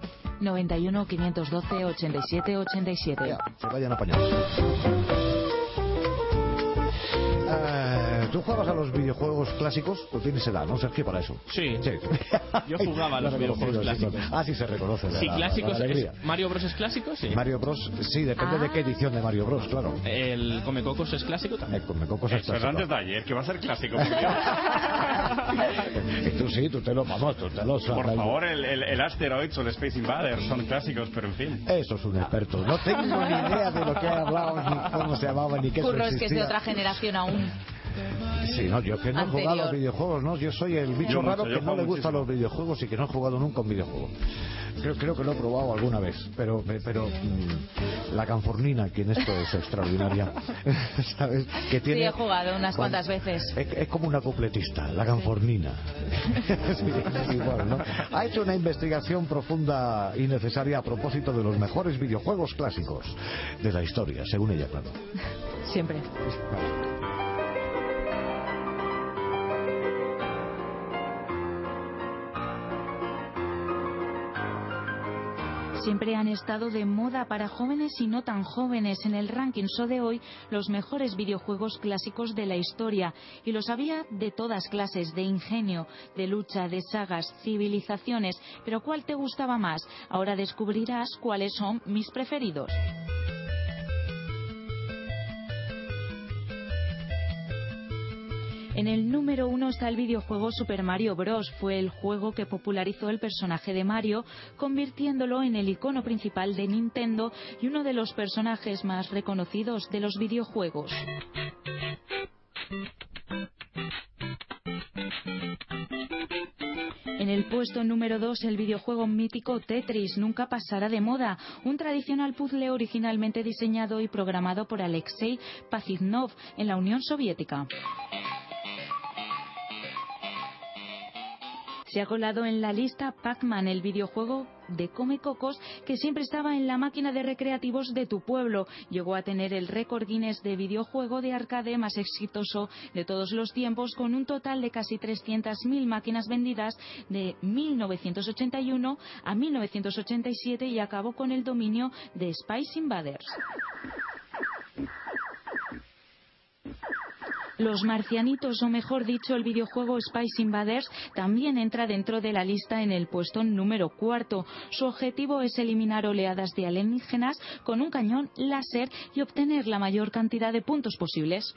[SPEAKER 9] 91 512 87 87.
[SPEAKER 8] Se vayan apañados ¿Tú jugabas a los videojuegos clásicos? Tú tienes edad, ¿no, Sergio, para eso?
[SPEAKER 14] Sí. Yo jugaba a los
[SPEAKER 8] Lo
[SPEAKER 14] videojuegos
[SPEAKER 8] sí,
[SPEAKER 14] clásicos.
[SPEAKER 8] Ah, sí se reconoce.
[SPEAKER 14] Sí,
[SPEAKER 8] la-
[SPEAKER 14] clásicos.
[SPEAKER 8] la
[SPEAKER 14] es- Mario Bros es clásico, sí.
[SPEAKER 8] Mario Bros, sí, depende de qué edición de Mario Bros, claro.
[SPEAKER 14] El Comecocos es clásico también.
[SPEAKER 8] El Comecocos es clásico.
[SPEAKER 10] antes de ayer, que va a ser clásico. por Dios.
[SPEAKER 8] Y tú sí, tú te lo vamos, tú te lo
[SPEAKER 10] Por
[SPEAKER 8] sabes.
[SPEAKER 10] favor, el, el, el Asteroids o el Space Invaders son clásicos, pero en fin.
[SPEAKER 8] Eso es un experto. No tengo ni idea de lo que ha hablado, ni cómo se llamaba, ni qué
[SPEAKER 9] Curro es que es de otra generación aún.
[SPEAKER 8] Sí, no, yo que no he jugado a los videojuegos, ¿no? Yo soy el bicho
[SPEAKER 10] Yo
[SPEAKER 8] raro que no le gustan los videojuegos y que no he jugado nunca un videojuego. Creo, creo que lo he probado alguna vez, pero pero mm, la canfornina, que en esto es extraordinaria, ¿sabes? Que
[SPEAKER 9] Sí,
[SPEAKER 8] tiene,
[SPEAKER 9] he jugado unas
[SPEAKER 8] Cuando-
[SPEAKER 9] cuantas veces.
[SPEAKER 8] es, es como una cupletista, la canfornina. Sí, es igual, ¿no? Ha hecho una investigación profunda y necesaria a propósito de los mejores videojuegos clásicos de la historia, según ella, claro.
[SPEAKER 9] Siempre. Siempre han estado de moda para jóvenes y no tan jóvenes. En el ranking so de hoy, los mejores videojuegos clásicos de la historia. Y los había de todas clases, de ingenio, de lucha, de sagas, civilizaciones. Pero ¿cuál te gustaba más? Ahora descubrirás cuáles son mis preferidos. En el número uno está el videojuego Super Mario Bros. Fue el juego que popularizó el personaje de Mario, convirtiéndolo en el icono principal de Nintendo y uno de los personajes más reconocidos de los videojuegos. En el puesto número 2, el videojuego mítico Tetris nunca pasará de moda, un tradicional puzzle originalmente diseñado y programado por Alexei Pazivnov en la Unión Soviética. Se ha colado en la lista Pac-Man, el videojuego de Come Cocos que siempre estaba en la máquina de recreativos de tu pueblo. Llegó a tener el récord Guinness de videojuego de arcade más exitoso de todos los tiempos con un total de casi 300.000 máquinas vendidas de 1981 a 1987 y acabó con el dominio de Spice Invaders. Los marcianitos, o mejor dicho, el videojuego Spice Invaders, también entra dentro de la lista en el puesto número cuarto. Su objetivo es eliminar oleadas de alienígenas con un cañón láser y obtener la mayor cantidad de puntos posibles.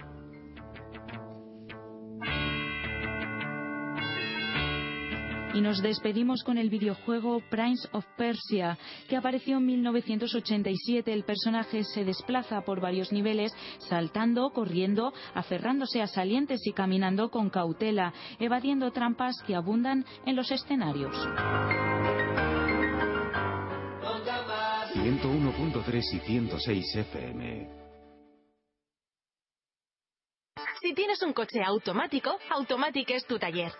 [SPEAKER 9] Y nos despedimos con el videojuego Prince of Persia, que apareció en 1987. El personaje se desplaza por varios niveles, saltando, corriendo, aferrándose a salientes y caminando con cautela, evadiendo trampas que abundan en los escenarios.
[SPEAKER 22] 101.3 y 106 FM.
[SPEAKER 33] Si tienes un coche automático, Automatic es tu taller.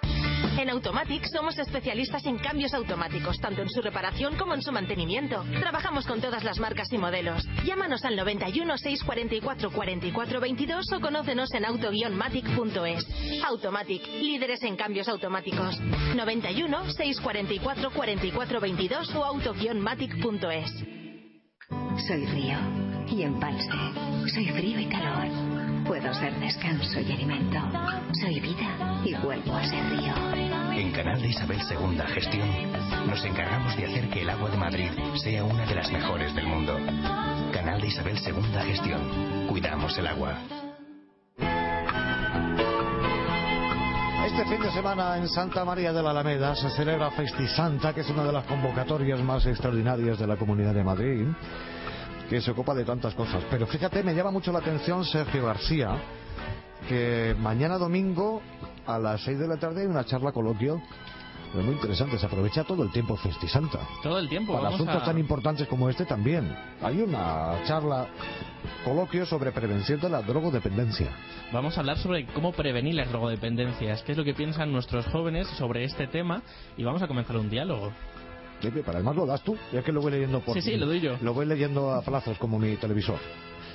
[SPEAKER 33] En Automatic somos especialistas en cambios automáticos, tanto en su reparación como en su mantenimiento. Trabajamos con todas las marcas y modelos. Llámanos al 91 644 44 22 o conócenos en auto-matic.es. Automatic, líderes en cambios automáticos. 91 644 44 22 o auto-matic.es.
[SPEAKER 34] Soy río y embalse. Soy frío y calor. Puedo ser descanso y alimento. Soy vida y vuelvo a ser río.
[SPEAKER 35] En Canal de Isabel II Gestión nos encargamos de hacer que el agua de Madrid sea una de las mejores del mundo. Canal de Isabel II Gestión. Cuidamos el agua.
[SPEAKER 8] Este fin de semana en Santa María de la Alameda se celebra Festisanta, que es una de las convocatorias más extraordinarias de la Comunidad de Madrid, que se ocupa de tantas cosas. Pero fíjate, me llama mucho la atención Sergio García, que mañana domingo a las 6 de la tarde hay una charla coloquio pero muy interesante, se aprovecha todo el tiempo Festisanta.
[SPEAKER 14] Todo el tiempo.
[SPEAKER 8] Para asuntos
[SPEAKER 14] a-
[SPEAKER 8] tan importantes como este también. Hay una charla coloquio sobre prevención de la drogodependencia.
[SPEAKER 14] Vamos a hablar sobre cómo prevenir las drogodependencias, qué es lo que piensan nuestros jóvenes sobre este tema y vamos a comenzar un diálogo.
[SPEAKER 8] Para además lo das tú, ya que lo voy leyendo por
[SPEAKER 14] Sí, sí, lo doy yo.
[SPEAKER 8] Lo voy leyendo a plazos como mi televisor.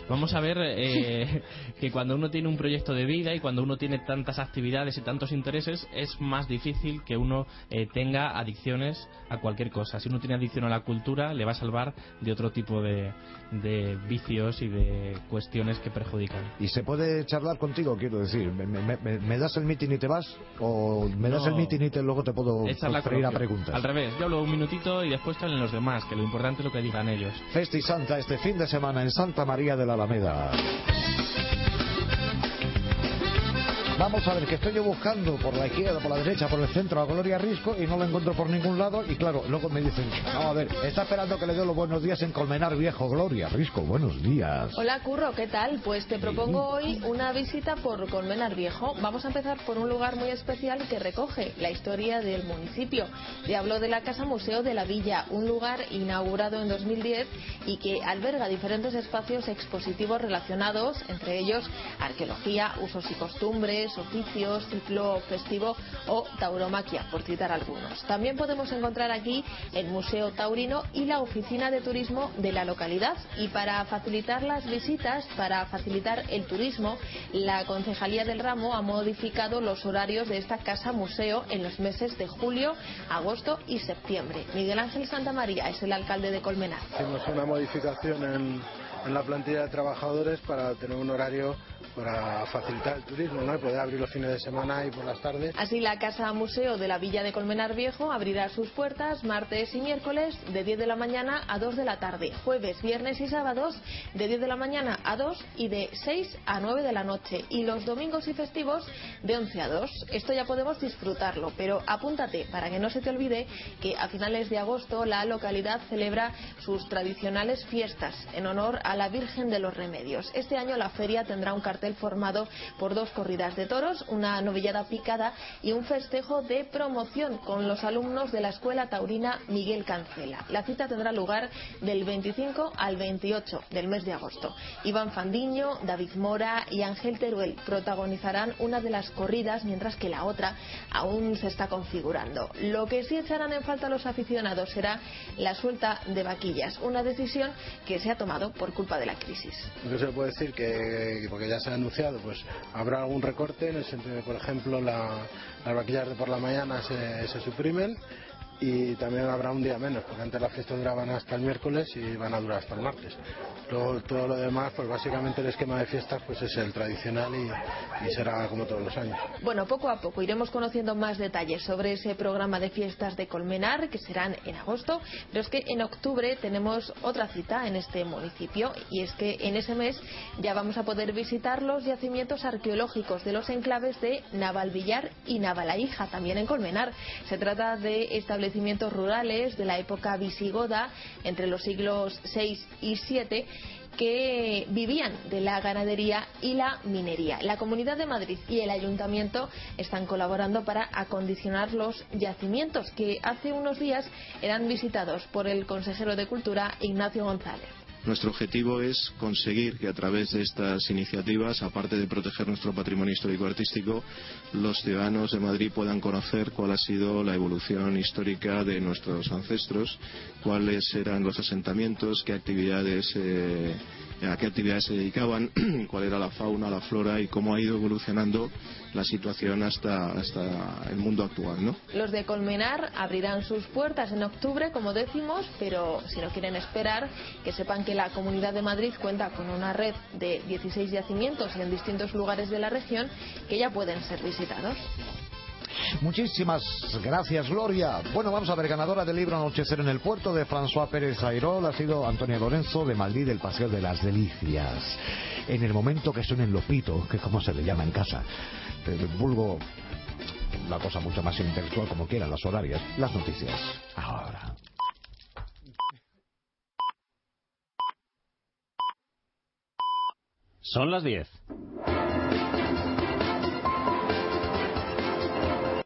[SPEAKER 14] Vamos a ver eh, que cuando uno tiene un proyecto de vida y cuando uno tiene tantas actividades y tantos intereses, es más difícil que uno eh, tenga adicciones a cualquier cosa. Si uno tiene adicción a la cultura, le va a salvar de otro tipo de, de vicios y de cuestiones que perjudican.
[SPEAKER 8] ¿Y se puede charlar contigo, quiero decir? ¿Me, me- me- me das el meeting y te vas? ¿O me das
[SPEAKER 14] No.
[SPEAKER 8] el meeting y te, luego te puedo referir a preguntas?
[SPEAKER 14] Al revés, yo hablo un minutito y después hablan los demás, que lo importante es lo que digan ellos.
[SPEAKER 8] Festi Santa este fin de semana en Santa María de la Alameda. Vamos a ver, que estoy yo buscando por la izquierda, por la derecha, por el centro a Gloria Risco y no la encuentro por ningún lado. Y claro, luego me dicen, vamos a ver, está esperando que le dé los buenos días en Colmenar Viejo. Gloria Risco, buenos días.
[SPEAKER 36] Hola Curro, ¿qué tal? Pues te propongo hoy una visita por Colmenar Viejo. Vamos a empezar por un lugar muy especial que recoge la historia del municipio. Te hablo de la Casa Museo de la Villa, un lugar inaugurado en 2010 y que alberga diferentes espacios expositivos relacionados, entre ellos arqueología, usos y costumbres, oficios, ciclo festivo o tauromaquia, por citar algunos. También podemos encontrar aquí el Museo Taurino y la Oficina de Turismo de la localidad. Y para facilitar las visitas, para facilitar el turismo, la Concejalía del Ramo ha modificado los horarios de esta casa museo en los meses de julio, agosto y septiembre. Miguel Ángel Santamaría es el alcalde de Colmenar.
[SPEAKER 37] Hicimos una modificación en, en la plantilla de trabajadores para tener un horario para facilitar el turismo, ¿no? Y poder abrir los fines de semana y por las tardes.
[SPEAKER 36] Así, la Casa Museo de la Villa de Colmenar Viejo abrirá sus puertas martes y miércoles de 10 de la mañana a 2 de la tarde, jueves, viernes y sábados de 10 de la mañana a 2 y de 6 a 9 de la noche, y los domingos y festivos de 11 a 2. Esto ya podemos disfrutarlo, pero apúntate para que no se te olvide que a finales de agosto la localidad celebra sus tradicionales fiestas en honor a la Virgen de los Remedios. Este año la feria tendrá un cartel formado por dos corridas de toros, una novillada picada y un festejo de promoción con los alumnos de la Escuela Taurina Miguel Cancela. La cita tendrá lugar del 25 al 28 del mes de agosto. Iván Fandiño, David Mora y Ángel Teruel protagonizarán una de las corridas, mientras que la otra aún se está configurando. Lo que sí echarán en falta los aficionados será la suelta de vaquillas, una decisión que se ha tomado por culpa de la crisis.
[SPEAKER 37] Que se puede decir que, porque ya se ha anunciado, pues habrá algún recorte en el sentido de, por ejemplo, la- las vaquillas de por la mañana se, se suprimen y también habrá un día menos, porque antes las fiestas duraban hasta el miércoles y van a durar hasta el martes. Luego, todo lo demás, pues básicamente el esquema de fiestas pues es el tradicional y, será como todos los años.
[SPEAKER 36] Bueno, poco a poco iremos conociendo más detalles sobre ese programa de fiestas de Colmenar que serán en agosto, pero es que en octubre tenemos otra cita en este municipio y es que en ese mes ya vamos a poder visitar los yacimientos arqueológicos de los enclaves de Navalvillar y Navalaíja, también en Colmenar. Se trata de rurales de la época visigoda entre los siglos VI y VII que vivían de la ganadería y la minería. La Comunidad de Madrid y el Ayuntamiento están colaborando para acondicionar los yacimientos que hace unos días eran visitados por el consejero de Cultura Ignacio González.
[SPEAKER 38] Nuestro objetivo es conseguir que a través de estas iniciativas, aparte de proteger nuestro patrimonio histórico-artístico, los ciudadanos de Madrid puedan conocer cuál ha sido la evolución histórica de nuestros ancestros, cuáles eran los asentamientos, qué actividades, eh, a qué actividades se dedicaban, cuál era la fauna, la flora y cómo ha ido evolucionando la situación hasta, hasta el mundo actual. ¿no?
[SPEAKER 36] Los de Colmenar abrirán sus puertas en octubre, como decimos, pero si no quieren esperar, que sepan que la Comunidad de Madrid cuenta con una red de 16 yacimientos en distintos lugares de la región que ya pueden ser visitados.
[SPEAKER 8] Muchísimas gracias, Gloria. Bueno, vamos a ver, ganadora del libro Anochecer en el puerto de François Pérez Ayrol ha sido Antonia Lorenzo de Madrid del Paseo de las Delicias. En el momento que suena el lopito, que es como se le llama en casa, eh, vulgo la cosa mucho más intelectual como quieran, las horarias, las noticias. Ahora.
[SPEAKER 29] Son las 10.